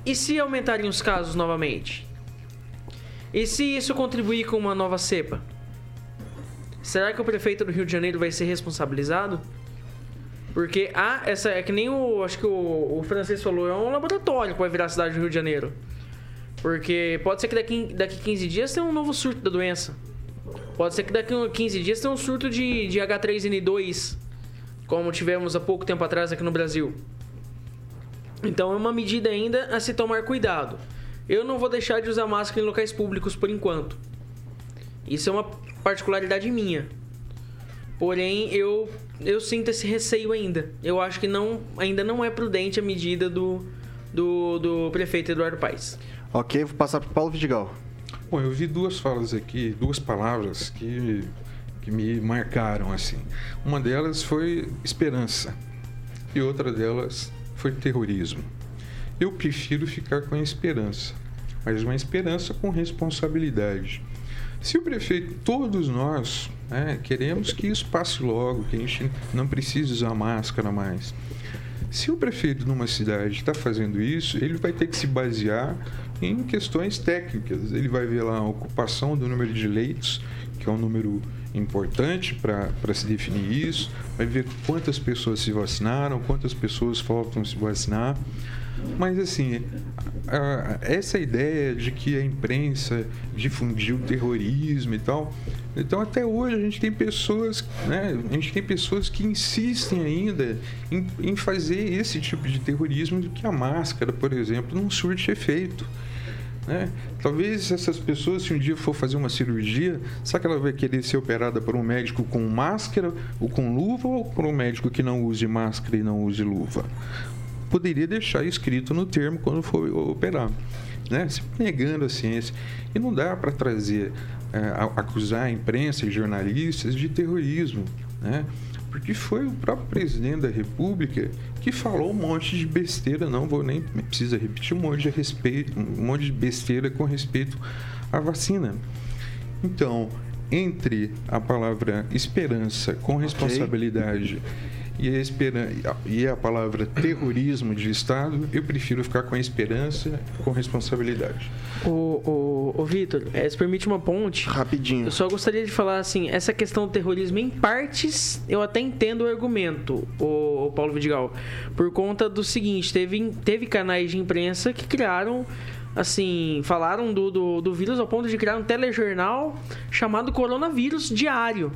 e se aumentarem os casos novamente? E se isso contribuir com uma nova cepa? Será que o prefeito do Rio de Janeiro vai ser responsabilizado? Porque há essa. É que nem o. Acho que o, o francês falou, é um laboratório que vai virar a cidade do Rio de Janeiro. Porque pode ser que daqui, daqui 15 dias tenha um novo surto da doença. Pode ser que daqui a 15 dias tenha um surto de, de H3N2, como tivemos há pouco tempo atrás aqui no Brasil. Então é uma medida ainda a se tomar cuidado. Eu não vou deixar de usar máscara em locais públicos por enquanto. Isso é uma particularidade minha. Porém, eu eu sinto esse receio ainda. Eu acho que não ainda não é prudente a medida do do, do prefeito Eduardo Paes. Ok, vou passar para Paulo Vidigal. Bom, eu vi duas falas aqui, duas palavras que, que me marcaram assim. Uma delas foi esperança e outra delas foi terrorismo. eu prefiro ficar com a esperança, mas uma esperança com responsabilidade. Se o prefeito, todos nós, né, queremos que isso passe logo, que a gente não precise usar máscara mais. Se o prefeito numa cidade está fazendo isso, ele vai ter que se basear em questões técnicas. Ele vai ver lá a ocupação do número de leitos, que é um número importante para se definir isso, vai ver quantas pessoas se vacinaram, quantas pessoas faltam se vacinar. Mas, assim, essa ideia de que a imprensa difundiu terrorismo e tal. Então, até hoje, a gente tem pessoas, né? A gente tem pessoas que insistem ainda em, em fazer esse tipo de terrorismo que a máscara, por exemplo, não surte efeito. Né? Talvez essas pessoas, se um dia for fazer uma cirurgia, será que ela vai querer ser operada por um médico com máscara ou com luva ou por um médico que não use máscara e não use luva? Poderia deixar escrito no termo quando for operar, né? Sempre negando a ciência. E não dá para trazer, é, acusar a imprensa e jornalistas de terrorismo, né? Porque foi o próprio presidente da República que falou um monte de besteira, não vou nem precisa repetir um monte de respeito, um monte de besteira com respeito à vacina. Então, entre a palavra esperança com responsabilidade okay e a, esperança, e a palavra terrorismo de Estado, eu prefiro ficar com a esperança com responsabilidade. O, o, o Vitor, é, se permite uma ponte. Rapidinho. Eu só gostaria de falar assim: essa questão do terrorismo, em partes, eu até entendo o argumento, o, o Paulo Vidigal. Por conta do seguinte: teve, teve canais de imprensa que criaram assim, falaram do, do, do, vírus ao ponto de criar um telejornal chamado Coronavírus Diário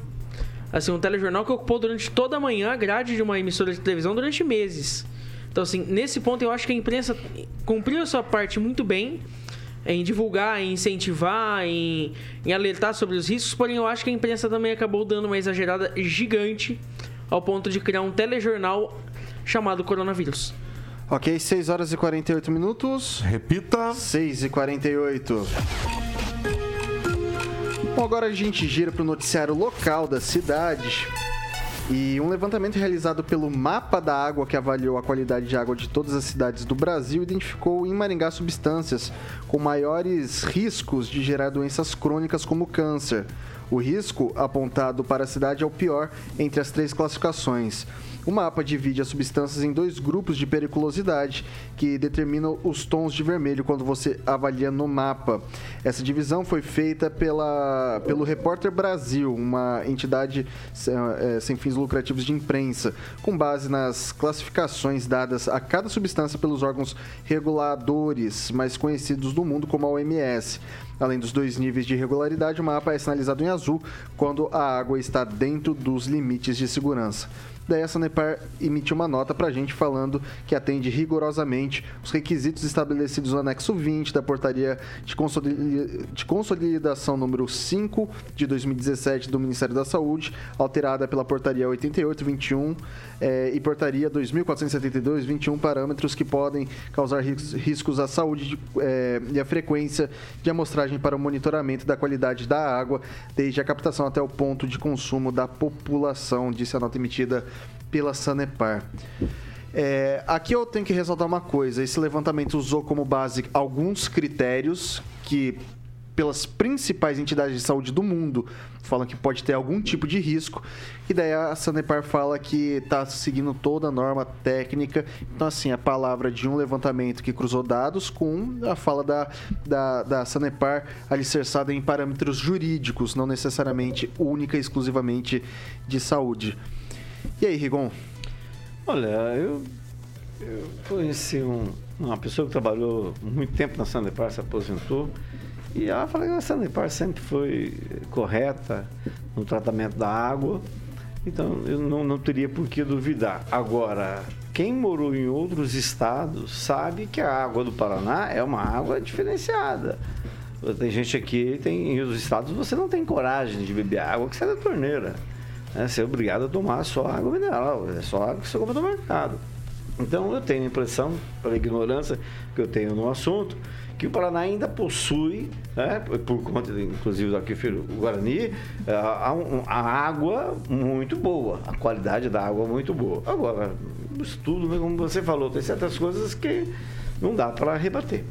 assim, um telejornal que ocupou durante toda a manhã a grade de uma emissora de televisão durante meses. Então, assim, nesse ponto eu acho que a imprensa cumpriu a sua parte muito bem em divulgar, em incentivar, em, em alertar sobre os riscos, porém eu acho que a imprensa também acabou dando uma exagerada gigante ao ponto de criar um telejornal chamado Coronavírus. Ok, 6 horas e 48 minutos. Repita. 6 e 48. Bom, agora a gente gira para o noticiário local das cidades. E um levantamento realizado pelo Mapa da Água, que avaliou a qualidade de água de todas as cidades do Brasil, identificou em Maringá substâncias com maiores riscos de gerar doenças crônicas como câncer. O risco apontado para a cidade é o pior entre as três classificações. O mapa divide as substâncias em dois grupos de periculosidade que determinam os tons de vermelho quando você avalia no mapa. Essa divisão foi feita pela, pelo Repórter Brasil, uma entidade é, sem fins lucrativos de imprensa, com base nas classificações dadas a cada substância pelos órgãos reguladores mais conhecidos do mundo, como a OMS. Além dos dois níveis de regularidade, o mapa é sinalizado em azul quando a água está dentro dos limites de segurança. Daí a Sanepar emitiu uma nota para a gente falando que atende rigorosamente os requisitos estabelecidos no anexo 20 da portaria de, consolidação número 5 de 2017 do Ministério da Saúde, alterada pela portaria 8821 é, e portaria 2472-21, parâmetros que podem causar riscos à saúde de, é, e à frequência de amostragem para o monitoramento da qualidade da água, desde a captação até o ponto de consumo da população, disse a nota emitida pela Sanepar. É, aqui eu tenho que ressaltar uma coisa: esse levantamento usou como base alguns critérios que, pelas principais entidades de saúde do mundo, falam que pode ter algum tipo de risco. E daí a Sanepar fala que está seguindo toda a norma técnica. Então, assim, a palavra de um levantamento que cruzou dados com a fala da, da, da Sanepar alicerçada em parâmetros jurídicos, não necessariamente única e exclusivamente de saúde. E aí, Rigon? Olha, eu, eu conheci um, uma pessoa que trabalhou muito tempo na Sanepar, se aposentou, e ela falou que a Sanepar sempre foi correta no tratamento da água, então eu não, não teria por que duvidar. Agora, quem morou em outros estados sabe que a água do Paraná é uma água diferenciada. Tem gente aqui, tem, em outros estados, você não tem coragem de beber água que sai da torneira é ser obrigado a tomar só água mineral, é só água que você compra no mercado. Então eu tenho a impressão, pela ignorância que eu tenho no assunto, que o Paraná ainda possui, né, por conta, inclusive, do aquífero Guarani, a, a, água muito boa, a qualidade da água muito boa. Agora, o estudo, né, como você falou, tem certas coisas que não dá para rebater.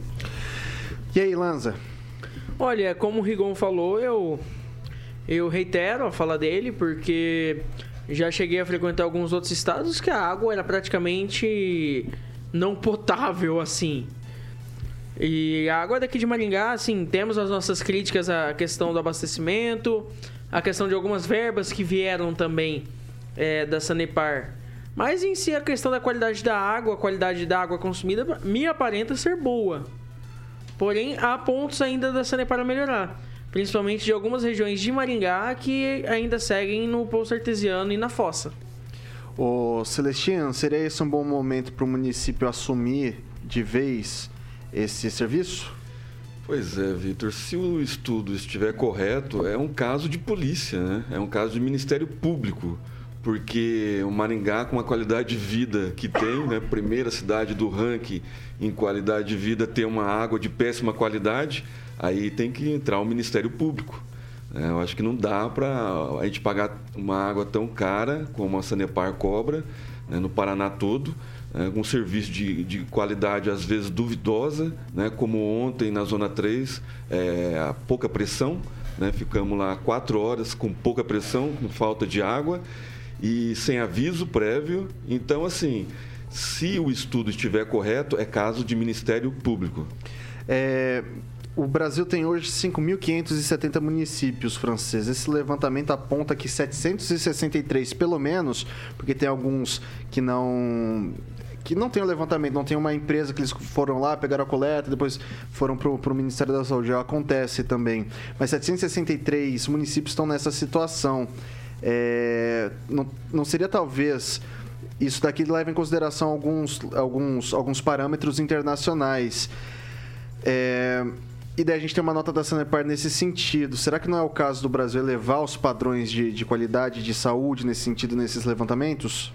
E aí, Lanza? Olha, como o Rigon falou, eu eu reitero a fala dele, porque já cheguei a frequentar alguns outros estados que a água era praticamente não potável assim. E a água daqui de Maringá, assim, temos as nossas críticas à questão do abastecimento, a questão de algumas verbas que vieram também é, da Sanepar. Mas em si a questão da qualidade da água, a qualidade da água consumida, me aparenta ser boa. Porém, há pontos ainda da Sanepar a melhorar. Principalmente de algumas regiões de Maringá que ainda seguem no poço artesiano e na fossa. Ô Celestino, seria esse um bom momento para o município assumir de vez esse serviço? Pois é, Vitor. Se o estudo estiver correto, é um caso de polícia, né? É um caso de Ministério Público. Porque o Maringá, com a qualidade de vida que tem, né? Primeira cidade do ranking em qualidade de vida, ter uma água de péssima qualidade, aí tem que entrar o Ministério Público. É, eu acho que não dá para a gente pagar uma água tão cara como a Sanepar cobra né, no Paraná todo é, um serviço de, de qualidade às vezes duvidosa, né, como ontem na Zona 3, é, a pouca pressão, né, ficamos lá quatro horas com pouca pressão, com falta de água e sem aviso prévio. Então, assim, se o estudo estiver correto, é caso de Ministério Público. É, o Brasil tem hoje 5.570 municípios franceses. Esse levantamento aponta que 763, pelo menos, porque tem alguns que não que não tem o levantamento, não tem uma empresa que eles foram lá, pegaram a coleta, depois foram para o Ministério da Saúde. Acontece também. Mas 763 municípios estão nessa situação. É, não, não seria talvez isso daqui leva em consideração alguns, alguns, alguns parâmetros internacionais. É, e daí a gente tem uma nota da Sanepar nesse sentido. Será que não é o caso do Brasil elevar os padrões de, de qualidade de saúde nesse sentido, nesses levantamentos?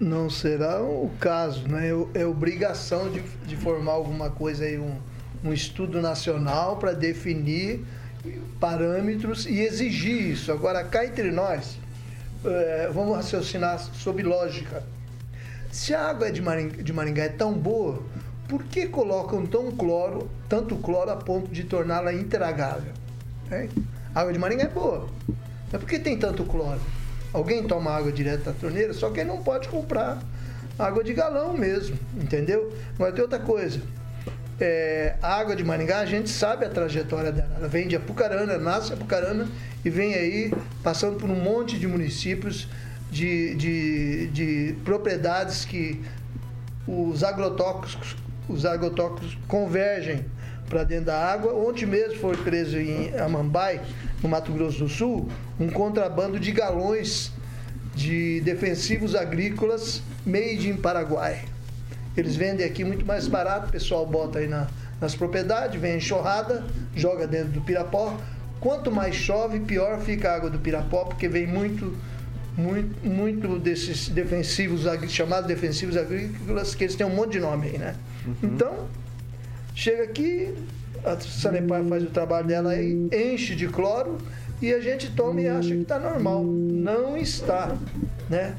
Não será o caso, né? É obrigação de, de formar alguma coisa aí, um, um estudo nacional para definir parâmetros e exigir isso. Agora, cá entre nós, é, vamos raciocinar sob lógica. Se a água de Maringá, de Maringá é tão boa, por que colocam tão cloro, tanto cloro a ponto de torná-la interagável? É? A água de Maringá é boa, mas por que tem tanto cloro? Alguém toma água direto da torneira, só que não pode comprar água de galão mesmo, entendeu? Mas tem outra coisa. É, a água de Maringá, a gente sabe a trajetória dela. Ela vem de Apucarana, nasce Apucarana e vem aí passando por um monte de municípios, de, de, de propriedades que os agrotóxicos, os agrotóxicos convergem para dentro da água. Ontem mesmo foi preso em Amambai, no Mato Grosso do Sul, um contrabando de galões de defensivos agrícolas made in Paraguai. Eles vendem aqui muito mais barato, o pessoal bota aí na, nas propriedades, vem enxurrada, joga dentro do pirapó. Quanto mais chove, pior fica a água do pirapó, porque vem muito, muito, muito desses defensivos, chamados defensivos agrícolas, que eles têm um monte de nome aí, né? Uhum. Então, Chega aqui, a Sanepar faz o trabalho dela aí, enche de cloro e a gente toma e acha que está normal. Não está, né?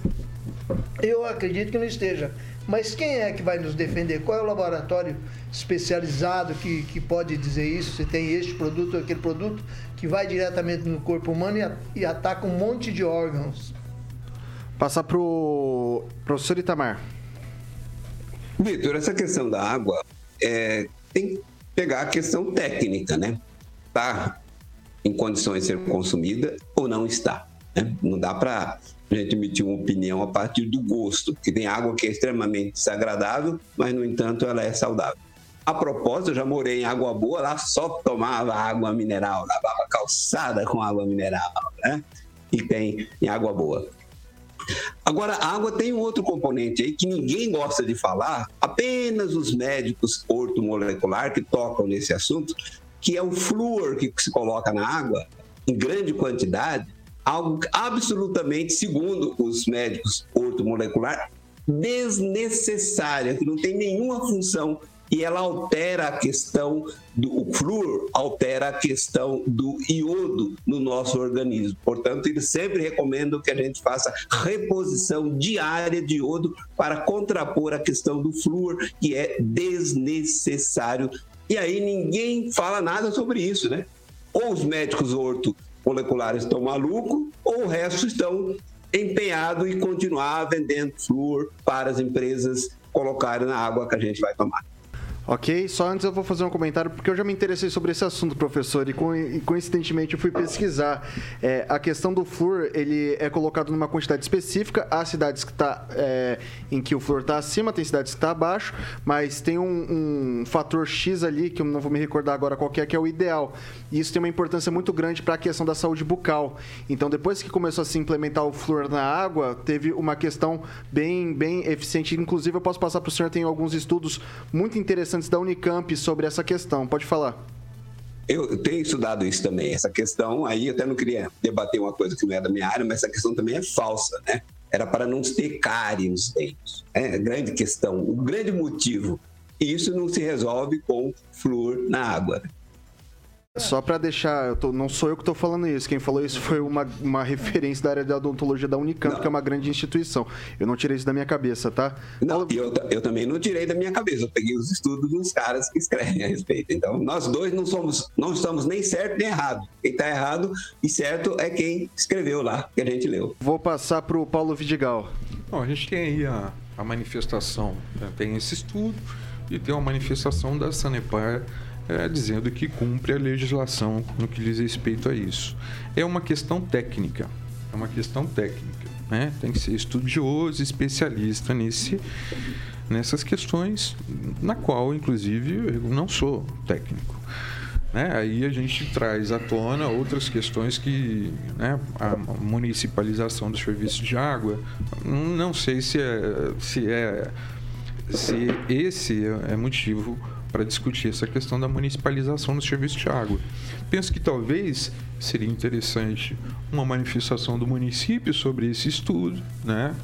Eu acredito que não esteja. Mas quem é que vai nos defender? Qual é o laboratório especializado que, que pode dizer isso? Se tem este produto ou aquele produto que vai diretamente no corpo humano e, e ataca um monte de órgãos. Passar para o professor Itamar. Vitor, essa questão da água é, tem que pegar a questão técnica, né? Está em condições de ser consumida ou não está. Né? Não dá para a gente emitir uma opinião a partir do gosto, porque tem água que é extremamente desagradável, mas, no entanto, ela é saudável. A propósito, eu já morei em Água Boa, lá só tomava água mineral, lavava calçada com água mineral, né? E tem em Água Boa. Agora, a água tem um outro componente aí que ninguém gosta de falar, apenas os médicos ortomolecular que tocam nesse assunto, que é o flúor que se coloca na água em grande quantidade, algo absolutamente, segundo os médicos ortomolecular, desnecessária, que não tem nenhuma função e ela altera a questão do o flúor, altera a questão do iodo no nosso organismo. Portanto, eles sempre recomendam que a gente faça reposição diária de iodo para contrapor a questão do flúor, que é desnecessário. E aí ninguém fala nada sobre isso, né? Ou os médicos ortomoleculares estão malucos, ou o resto estão empenhados em continuar vendendo flúor para as empresas colocarem na água que a gente vai tomar. Ok, só antes eu vou fazer um comentário, porque eu já me interessei sobre esse assunto, professor, e, co coincidentemente eu fui pesquisar. É, a questão do flúor, ele é colocado numa quantidade específica. Há cidades que tá, é, em que o flúor está acima, tem cidades que está abaixo, mas tem um, um, fator X ali, que eu não vou me recordar agora qual é, que é o ideal. E isso tem uma importância muito grande para a questão da saúde bucal. Então, depois que começou a se implementar o flúor na água, teve uma questão bem, bem eficiente. Inclusive, eu posso passar para o senhor, tem alguns estudos muito interessantes da Unicamp sobre essa questão. Pode falar. Eu tenho estudado isso também, essa questão aí, até não queria debater uma coisa que não é da minha área, mas essa questão também é falsa, né? Era para não ter cárie nos dentes. É a grande questão, o grande motivo. E isso não se resolve com flúor na água. Só para deixar, tô, não sou eu que estou falando isso. Quem falou isso foi uma, uma referência da área de odontologia da Unicamp, não. que é uma grande instituição. Eu não tirei isso da minha cabeça, tá? Não, eu, eu também não tirei da minha cabeça. Eu peguei os estudos dos caras que escrevem a respeito. Então, nós dois não somos, não estamos nem certo nem errado. Quem está errado e certo é quem escreveu lá, que a gente leu. Vou passar para o Paulo Vidigal. Bom, a gente tem aí a, a manifestação, né? tem esse estudo e tem uma manifestação da Sanepar é, dizendo que cumpre a legislação no que diz respeito a isso. É uma questão técnica, é uma questão técnica, né? Tem que ser estudioso, especialista nesse, nessas questões, na qual, inclusive, eu não sou técnico. Né? Aí a gente traz à tona outras questões que né, a municipalização dos serviços de água, não sei se é, se é se esse é motivo para discutir essa questão da municipalização do serviço de água. Penso que talvez seria interessante uma manifestação do município sobre esse estudo, né?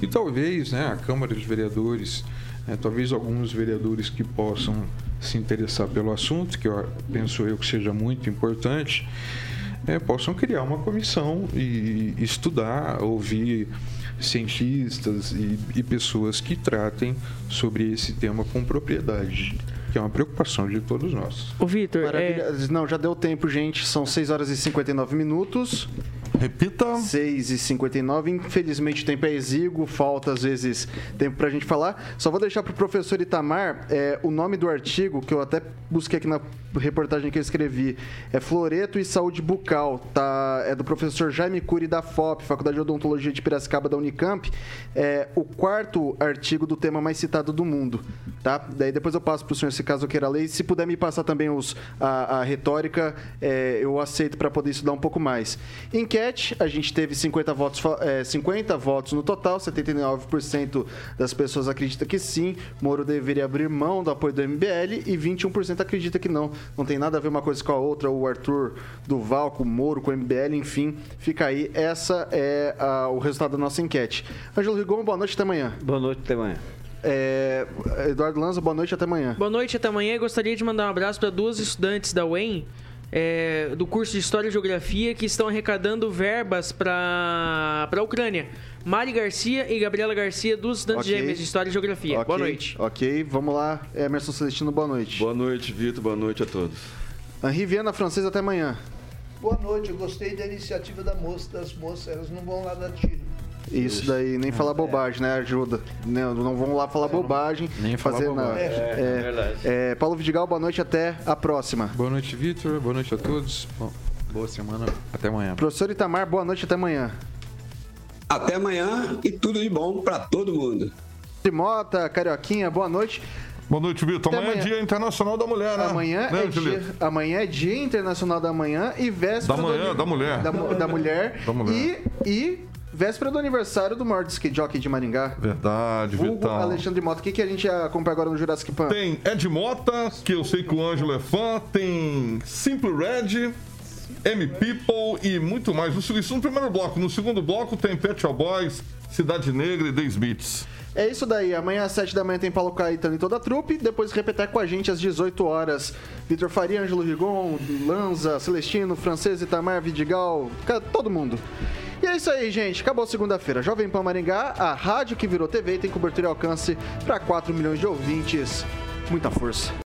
E talvez, né, a Câmara dos Vereadores, né, talvez alguns vereadores que possam se interessar pelo assunto, que eu penso eu que seja muito importante, é, possam criar uma comissão e estudar, ouvir cientistas e, e pessoas que tratem sobre esse tema com propriedade que é uma preocupação de todos nós. O Vitor, é... não, já deu tempo, gente. São 6 horas e 59 minutos. Repita. 6 e 59 Infelizmente o tempo é exíguo, falta às vezes tempo pra gente falar. Só vou deixar pro professor Itamar é, o nome do artigo, que eu até busquei aqui na reportagem que eu escrevi. É Floreto e Saúde Bucal. Tá, é do professor Jaime Cury da FOP, Faculdade de Odontologia de Piracicaba da Unicamp. É o quarto artigo do tema mais citado do mundo. Tá? Daí depois eu passo pro senhor se caso eu queira ler. E se puder me passar também os, a, a retórica, é, eu aceito para poder estudar um pouco mais. Enquete, a gente teve 50 votos, é, 50 votos no total, 79% das pessoas acreditam que sim, Moro deveria abrir mão do apoio do MBL e 21% acredita que não. Não tem nada a ver uma coisa com a outra, o Arthur Duval com o Moro, com o MBL, enfim, fica aí. Essa é a, o resultado da nossa enquete. Ângelo Rigon, boa noite, até amanhã. Boa noite, até amanhã. É, Eduardo Lanza, boa noite até amanhã. Boa noite até amanhã. Eu gostaria de mandar um abraço para duas estudantes da UEM. É, do curso de História e Geografia que estão arrecadando verbas para a Ucrânia. Mari Garcia e Gabriela Garcia, duas estudantes okay. gêmeas de História e Geografia. Okay. Boa noite. Ok, vamos lá. Emerson Celestino, boa noite. Boa noite, Vitor. Boa noite a todos. Henri Viana, francês, até amanhã. Boa noite. Eu gostei da iniciativa da moça, das moças. Elas não vão lá dar tiro. Isso daí, nem falar bobagem, né? Ajuda. Não, não vão lá falar bobagem. Nem fazer nada. É, é, é, verdade. É, Paulo Vidigal, boa noite, até a próxima. Boa noite, Vitor. Boa noite a todos. Bom, boa semana. Até amanhã. Professor Itamar, boa noite, até amanhã. Até amanhã e tudo de bom para todo mundo. De Mota, Carioquinha, boa noite. Boa noite, Vitor. Amanhã, amanhã, é Dia Internacional da Mulher, né? Amanhã, né, é, dia, amanhã é Dia Internacional da Manhã e véspera. Da manhã, do, da mulher. Da, da mulher. Da mulher. E, e véspera do aniversário do maior skate jockey de Maringá. Verdade, Vulgo Vitão. Alexandre Mota. O que, que a gente acompanha agora no Jurassic Pan? Tem Ed Mota, que eu sei que o Ângelo é fã. Tem Simple Red. M-People e muito mais. Isso no primeiro bloco. No segundo bloco tem Pet Shop Boys, Cidade Negra e The Smiths. É isso daí. Amanhã às 7 da manhã tem Paulo Caetano e toda a trupe. Depois repetir com a gente às 18 horas. Vitor Faria, Ângelo Rigon, Lanza, Celestino, Francês, Itamar, Vidigal, todo mundo. E é isso aí, gente. Acabou segunda-feira. Jovem Pan Maringá, a rádio que virou TV tem cobertura e alcance para 4 milhões de ouvintes. Muita força.